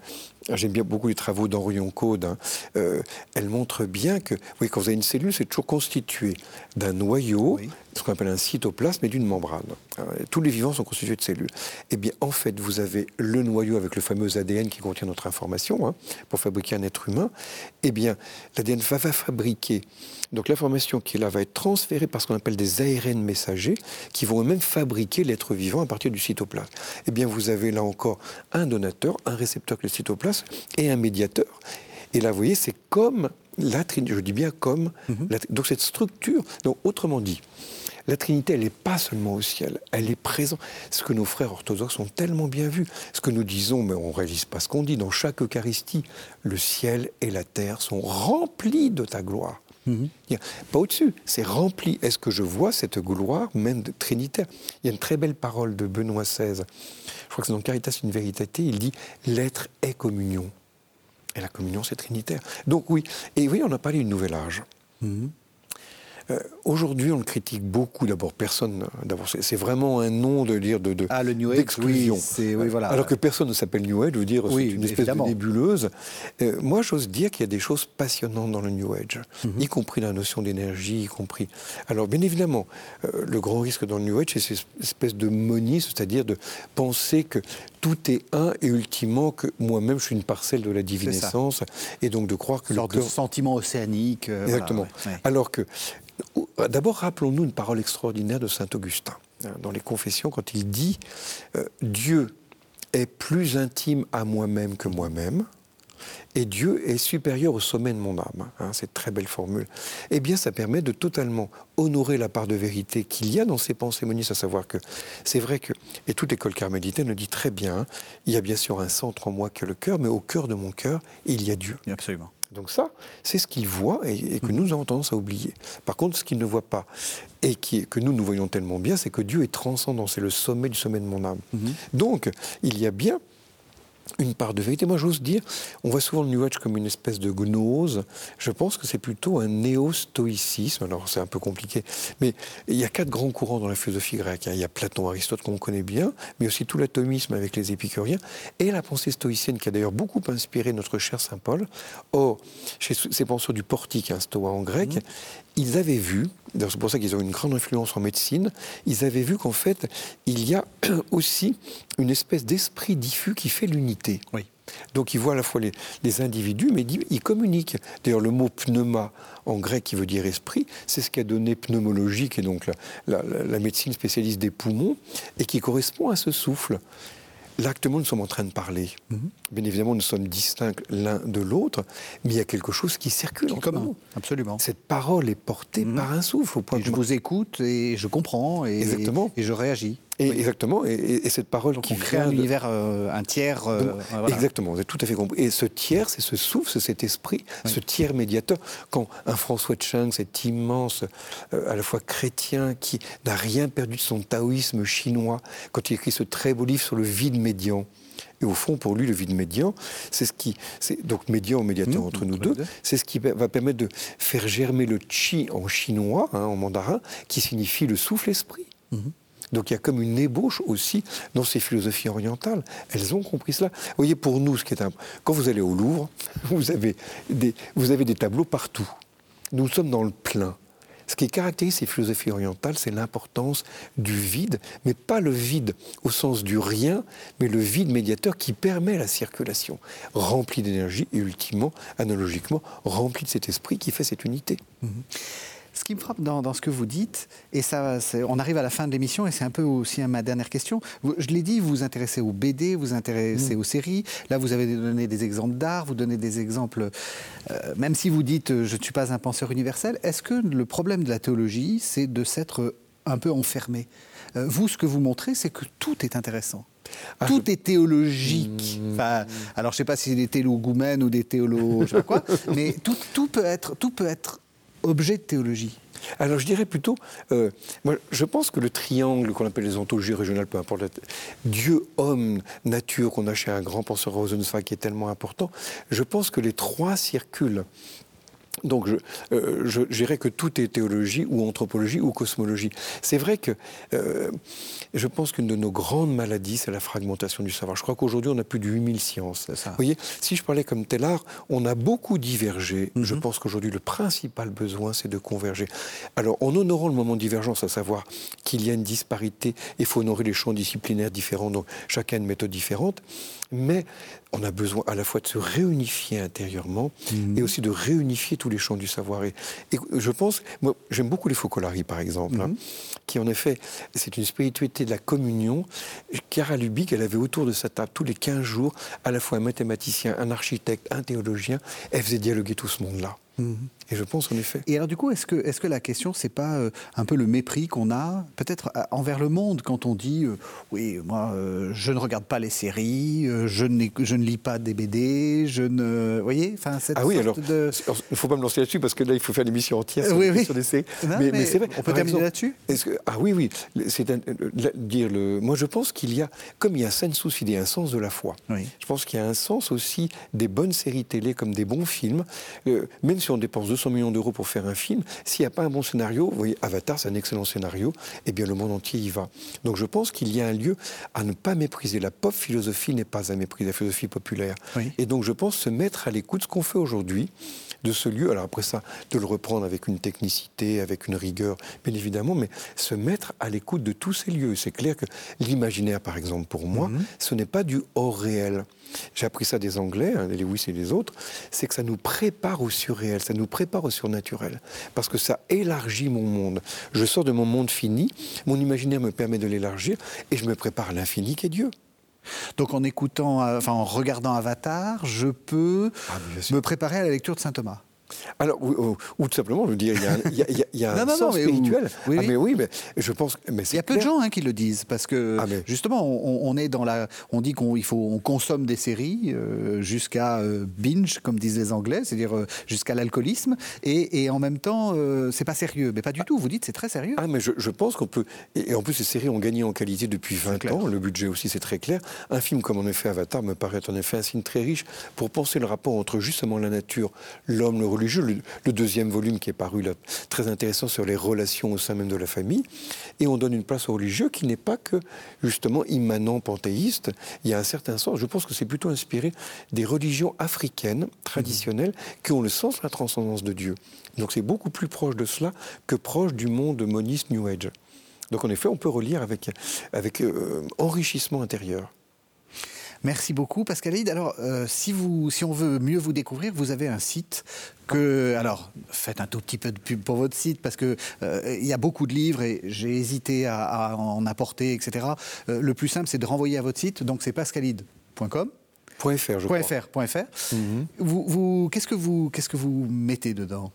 Speaker 2: J'aime bien beaucoup les travaux d'Henrion Code. Hein. Euh, elle montre bien que, oui, quand vous avez une cellule, c'est toujours constitué d'un noyau, ce qu'on appelle un cytoplasme, et d'une membrane. Euh, tous les vivants sont constitués de cellules. Eh bien, en fait, vous avez le noyau avec le fameux ADN qui contient notre information hein, pour fabriquer un être humain. Eh bien, l'ADN va, va fabriquer. Donc, l'information qui est là va être transférée par ce qu'on appelle des ARN messagers qui vont eux-mêmes fabriquer l'être vivant à partir du cytoplasme. Eh bien, vous avez là encore un donateur, un récepteur que le cytoplasme et un médiateur. Et là, vous voyez, c'est comme la Trinité, je dis bien comme, mhm. donc cette structure, donc autrement dit, la Trinité, elle n'est pas seulement au ciel, elle est présente. Ce que nos frères orthodoxes ont tellement bien vu, ce que nous disons, mais on ne réalise pas ce qu'on dit, dans chaque Eucharistie, le ciel et la terre sont remplis de ta gloire. Mhm. Pas au-dessus, c'est rempli. Est-ce que je vois cette gloire même de trinitaire? Il y a une très belle parole de Benoît XVI, je crois que c'est dans Caritas une vérité, il dit L'être est communion. Et la communion, c'est trinitaire. Donc oui, et oui, on a parlé du nouvel âge. Mhm. Euh, aujourd'hui, on le critique beaucoup. D'abord, personne. D'abord, c'est vraiment un nom de dire de, de
Speaker 1: ah, le New Age,
Speaker 2: d'exclusion.
Speaker 1: Oui, voilà.
Speaker 2: Alors que personne ne s'appelle New Age, je veux dire, c'est une espèce de nébuleuse. Euh, moi, j'ose dire qu'il y a des choses passionnantes dans le New Age, mhm. y compris la notion d'énergie, y compris. Alors, bien évidemment, euh, le grand risque dans le New Age, c'est cette espèce de monisme, c'est-à-dire de penser que tout est un et ultimement que moi-même je suis une parcelle de la divine essence et donc de croire que
Speaker 1: une sorte de sentiment océanique.
Speaker 2: Exactement. Alors que euh, d'abord, rappelons-nous une parole extraordinaire de saint Augustin hein, dans les Confessions quand il dit euh, Dieu est plus intime à moi-même que moi-même, et Dieu est supérieur au sommet de mon âme. Hein, c'est très belle formule. Eh bien, ça permet de totalement honorer la part de vérité qu'il y a dans ces pensées monistes, à savoir que c'est vrai que, et toute l'école carmélitaine le dit très bien, hein, il y a bien sûr un centre en moi que le cœur, mais au cœur de mon cœur, il y a Dieu.
Speaker 1: Absolument.
Speaker 2: Donc ça, c'est ce qu'il voit et, que nous avons tendance à oublier. Par contre, ce qu'il ne voit pas et qui, que nous, nous voyons tellement bien, c'est que Dieu est transcendant, c'est le sommet du sommet de mon âme. Mhm. Donc, il y a bien une part de vérité. Moi, j'ose dire, on voit souvent le New Age comme une espèce de gnose. Je pense que c'est plutôt un néo-stoïcisme. Alors, c'est un peu compliqué. Mais il y a quatre grands courants dans la philosophie grecque. Il y a Platon, Aristote, qu'on connaît bien, mais aussi tout l'atomisme avec les épicuriens, et la pensée stoïcienne, qui a d'ailleurs beaucoup inspiré notre cher Saint Paul. Or, chez ces penseurs du portique, un stoa en grec, mmh. ils avaient vu, c'est pour ça qu'ils ont une grande influence en médecine, ils avaient vu qu'en fait, il y a *clears throat* aussi une espèce d'esprit diffus qui fait l'unité.
Speaker 1: Oui.
Speaker 2: Donc il voit à la fois les, individus, mais il, communique. D'ailleurs, le mot pneuma en grec qui veut dire esprit, c'est ce qu'a donné pneumologie, qui est donc la, la, médecine spécialiste des poumons, et qui correspond à ce souffle. Là, actuellement, nous sommes en train de parler. Mhm. Bien évidemment, nous sommes distincts l'un de l'autre, mais il y a quelque chose qui circule entre nous.
Speaker 1: Absolument.
Speaker 2: Cette parole est portée mhm. par un souffle. Au point
Speaker 1: je vous écoute et je comprends et, et je réagis.
Speaker 2: Exactement, et, cette parole
Speaker 1: qui crée un univers, euh, un tiers. Euh,
Speaker 2: exactement, vous avez tout à fait compris. Et ce tiers, c'est ce souffle, c'est cet esprit, ce tiers médiateur. Quand un François de Chang, cet immense, euh, à la fois chrétien, qui n'a rien perdu de son taoïsme chinois, quand il écrit ce très beau livre sur le vide médian, et au fond, pour lui, le vide médian, c'est ce qui, donc médian, médiateur mmh, entre nous deux, c'est ce qui va permettre de faire germer le chi en chinois, hein, en mandarin, qui signifie le souffle-esprit. Mmh. Donc il y a comme une ébauche aussi dans ces philosophies orientales. Elles ont compris cela. Vous voyez, pour nous, ce qui est quand vous allez au Louvre, *laughs* vous avez des, tableaux partout. Nous sommes dans le plein. Ce qui caractérise ces philosophies orientales, c'est l'importance du vide, mais pas le vide au sens du rien, mais le vide médiateur qui permet la circulation, rempli d'énergie et ultimement, analogiquement, rempli de cet esprit qui fait cette unité.
Speaker 1: Mmh. Ce qui me frappe dans, ce que vous dites, et ça, on arrive à la fin de l'émission, et c'est un peu aussi ma dernière question. je l'ai dit, vous vous intéressez aux BD, vous vous intéressez mmh. aux séries. Là, vous avez donné des exemples d'art, vous donnez des exemples, euh, même si vous dites euh, je ne suis pas un penseur universel. Est-ce que le problème de la théologie, c'est de s'être un peu enfermé? Euh, Vous, ce que vous montrez, c'est que tout est intéressant. Ah, tout est théologique. Mmh. Enfin, alors, je ne sais pas si c'est des théologoumènes ou des théolos, je sais pas quoi, *laughs* mais tout, tout, peut être, tout peut être objet de théologie.
Speaker 2: Alors je dirais plutôt, euh, moi, je pense que le triangle qu'on appelle les ontologies régionales, peu importe, Dieu, homme, nature, qu'on a chez un grand penseur Rosenzweig qui est tellement important, je pense que les trois circulent donc euh, je, dirais que tout est théologie ou anthropologie ou cosmologie. C'est vrai que euh, je pense qu'une de nos grandes maladies, c'est la fragmentation du savoir. Je crois qu'aujourd'hui, on a plus de 8000 sciences. Vous voyez, si je parlais comme tel art, on a beaucoup divergé. Je mhm. pense qu'aujourd'hui, le principal besoin, c'est de converger. Alors, en honorant le moment de divergence, à savoir qu'il y a une disparité, il faut honorer les champs disciplinaires différents, donc chacun une méthode différente, mais on a besoin à la fois de se réunifier intérieurement mhm. et aussi de réunifier tous les champs du savoir. Et, je pense, moi, j'aime beaucoup les Focolari, par exemple, hein, mhm. qui en effet, c'est une spiritualité de la communion. Chiara Lubick, elle avait autour de sa table tous les 15 jours à la fois un mathématicien, un architecte, un théologien. Elle faisait dialoguer tout ce monde-là. Mhm. Et je pense en effet.
Speaker 1: Et alors du coup, est-ce que, est que la question, c'est pas euh, un peu le mépris qu'on a, peut-être euh, envers le monde, quand on dit euh, oui, moi, je ne regarde pas les séries, je, je ne lis pas des BD, je ne, vous voyez,
Speaker 2: enfin cette ah oui, alors il ne faut pas me lancer là-dessus parce que là, il faut faire l'émission entière sur, oui, sur séries.
Speaker 1: mais, c'est vrai. On peut terminer là-dessus?
Speaker 2: Ah oui, oui. C'est dire le. Moi, je pense qu'il y a, comme il y a un sensus il y a un sens de la foi. Je pense qu'il y a un sens aussi des bonnes séries télé comme des bons films, même si on dépense 200 millions d'euros pour faire un film, s'il n'y a pas un bon scénario, vous voyez, Avatar, c'est un excellent scénario, eh bien le monde entier y va. Donc je pense qu'il y a un lieu à ne pas mépriser. La pop philosophie n'est pas à mépriser, la philosophie populaire. Et donc je pense se mettre à l'écoute, ce qu'on fait aujourd'hui, de ce lieu. Alors après ça, de le reprendre avec une technicité, avec une rigueur, bien évidemment, mais se mettre à l'écoute de tous ces lieux. C'est clair que l'imaginaire, par exemple, pour moi, mhm. ce n'est pas du hors réel. J'ai appris ça des Anglais, hein, les Lewis et les autres, c'est que ça nous prépare au surréel, ça nous prépare au surnaturel, parce que ça élargit mon monde. Je sors de mon monde fini, mon imaginaire me permet de l'élargir, et je me prépare à l'infini qui est Dieu.
Speaker 1: Donc en écoutant, euh, enfin en regardant Avatar, je peux
Speaker 2: Ah,
Speaker 1: me préparer à la lecture de saint Thomas.
Speaker 2: Alors, ou, ou- ou tout simplement, je veux dire, il y a y a- y a- a *laughs* un
Speaker 1: Non, non, non,
Speaker 2: sens
Speaker 1: où-
Speaker 2: spirituel.
Speaker 1: oui,
Speaker 2: ah,
Speaker 1: oui.
Speaker 2: mais oui, mais je pense. Mais
Speaker 1: Il y a peu de gens hein, qui le disent parce que
Speaker 2: Ah, mais-
Speaker 1: justement on, on est dans la, on dit qu'on il faut on consomme des séries euh, jusqu'à euh, binge comme disent les Anglais, c'est-à-dire euh, jusqu'à l'alcoolisme et, et en même temps c'est pas sérieux, mais pas du tout. Vous dites c'est très sérieux.
Speaker 2: Ah, mais je, je pense qu'on peut. Et, et en plus, ces séries ont gagné en qualité depuis 20
Speaker 1: clair.
Speaker 2: ans. Le budget aussi, c'est très clair. Un film comme en effet Avatar me paraît en effet un signe très riche pour penser le rapport entre justement la nature, l'homme, le religieux. Le, le deuxième volume qui est paru là, très intéressant sur les relations au sein même de la famille. Et on donne une place au religieux qui n'est pas que justement immanent panthéiste. Il y a un certain sens. Je pense que c'est plutôt inspiré des religions africaines traditionnelles qui ont le sens de la transcendance de Dieu. Donc c'est beaucoup plus proche de cela que proche du monde moniste New Age. Donc en effet, on peut relire avec, avec euh, enrichissement intérieur.
Speaker 1: Merci beaucoup Pascal Hide. Alors euh, si vous si on veut mieux vous découvrir, vous avez un site que alors faites un tout petit peu de pub pour votre site parce que euh, il y a beaucoup de livres et j'ai hésité à, à en apporter etc. Euh, le plus simple c'est de renvoyer à votre site donc c'est pascalide.com.
Speaker 2: .fr, je crois.
Speaker 1: .fr.
Speaker 2: Mhm.
Speaker 1: Vous, vous, qu'est-ce que vous, qu'est-ce que vous mettez dedans?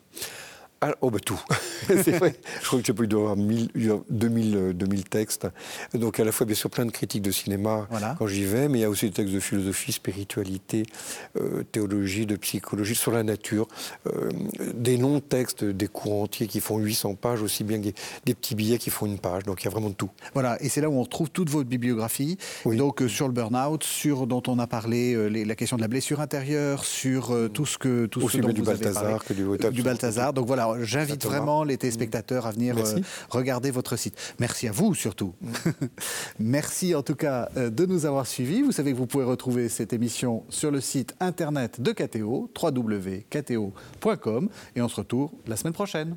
Speaker 2: Ah, oh, bah tout. *laughs* c'est vrai. Je crois que j'ai pas eu d'avoir 1000, il y a 2000, euh, 2000 textes. Donc, à la fois, bien sûr, plein de critiques de cinéma
Speaker 1: Voilà.
Speaker 2: quand j'y vais, mais il y a aussi des textes de philosophie, spiritualité, euh, théologie, de psychologie, sur la nature. euh, des non-textes, des cours entiers qui font 800 pages, aussi bien que des, des petits billets qui font une page. Donc, il y a vraiment de tout.
Speaker 1: Voilà, et c'est là où on retrouve toute votre bibliographie.
Speaker 2: Oui.
Speaker 1: Donc euh, sur le burn-out, sur dont on a parlé, les- la question de la blessure intérieure, sur tout ce que tout
Speaker 2: Aussi
Speaker 1: ce dont
Speaker 2: bien du
Speaker 1: vous avez
Speaker 2: Balthazar
Speaker 1: parlé.
Speaker 2: que du
Speaker 1: du Balthazar. Donc voilà,
Speaker 2: alors j'invite
Speaker 1: vraiment les téléspectateurs à venir euh, regarder votre site. Merci à vous surtout. Mm. *laughs* Merci en tout cas euh, de nous avoir suivis. Vous savez que vous pouvez retrouver cette émission sur le site internet de KTO, www.kto.com. Et on se retrouve la semaine prochaine.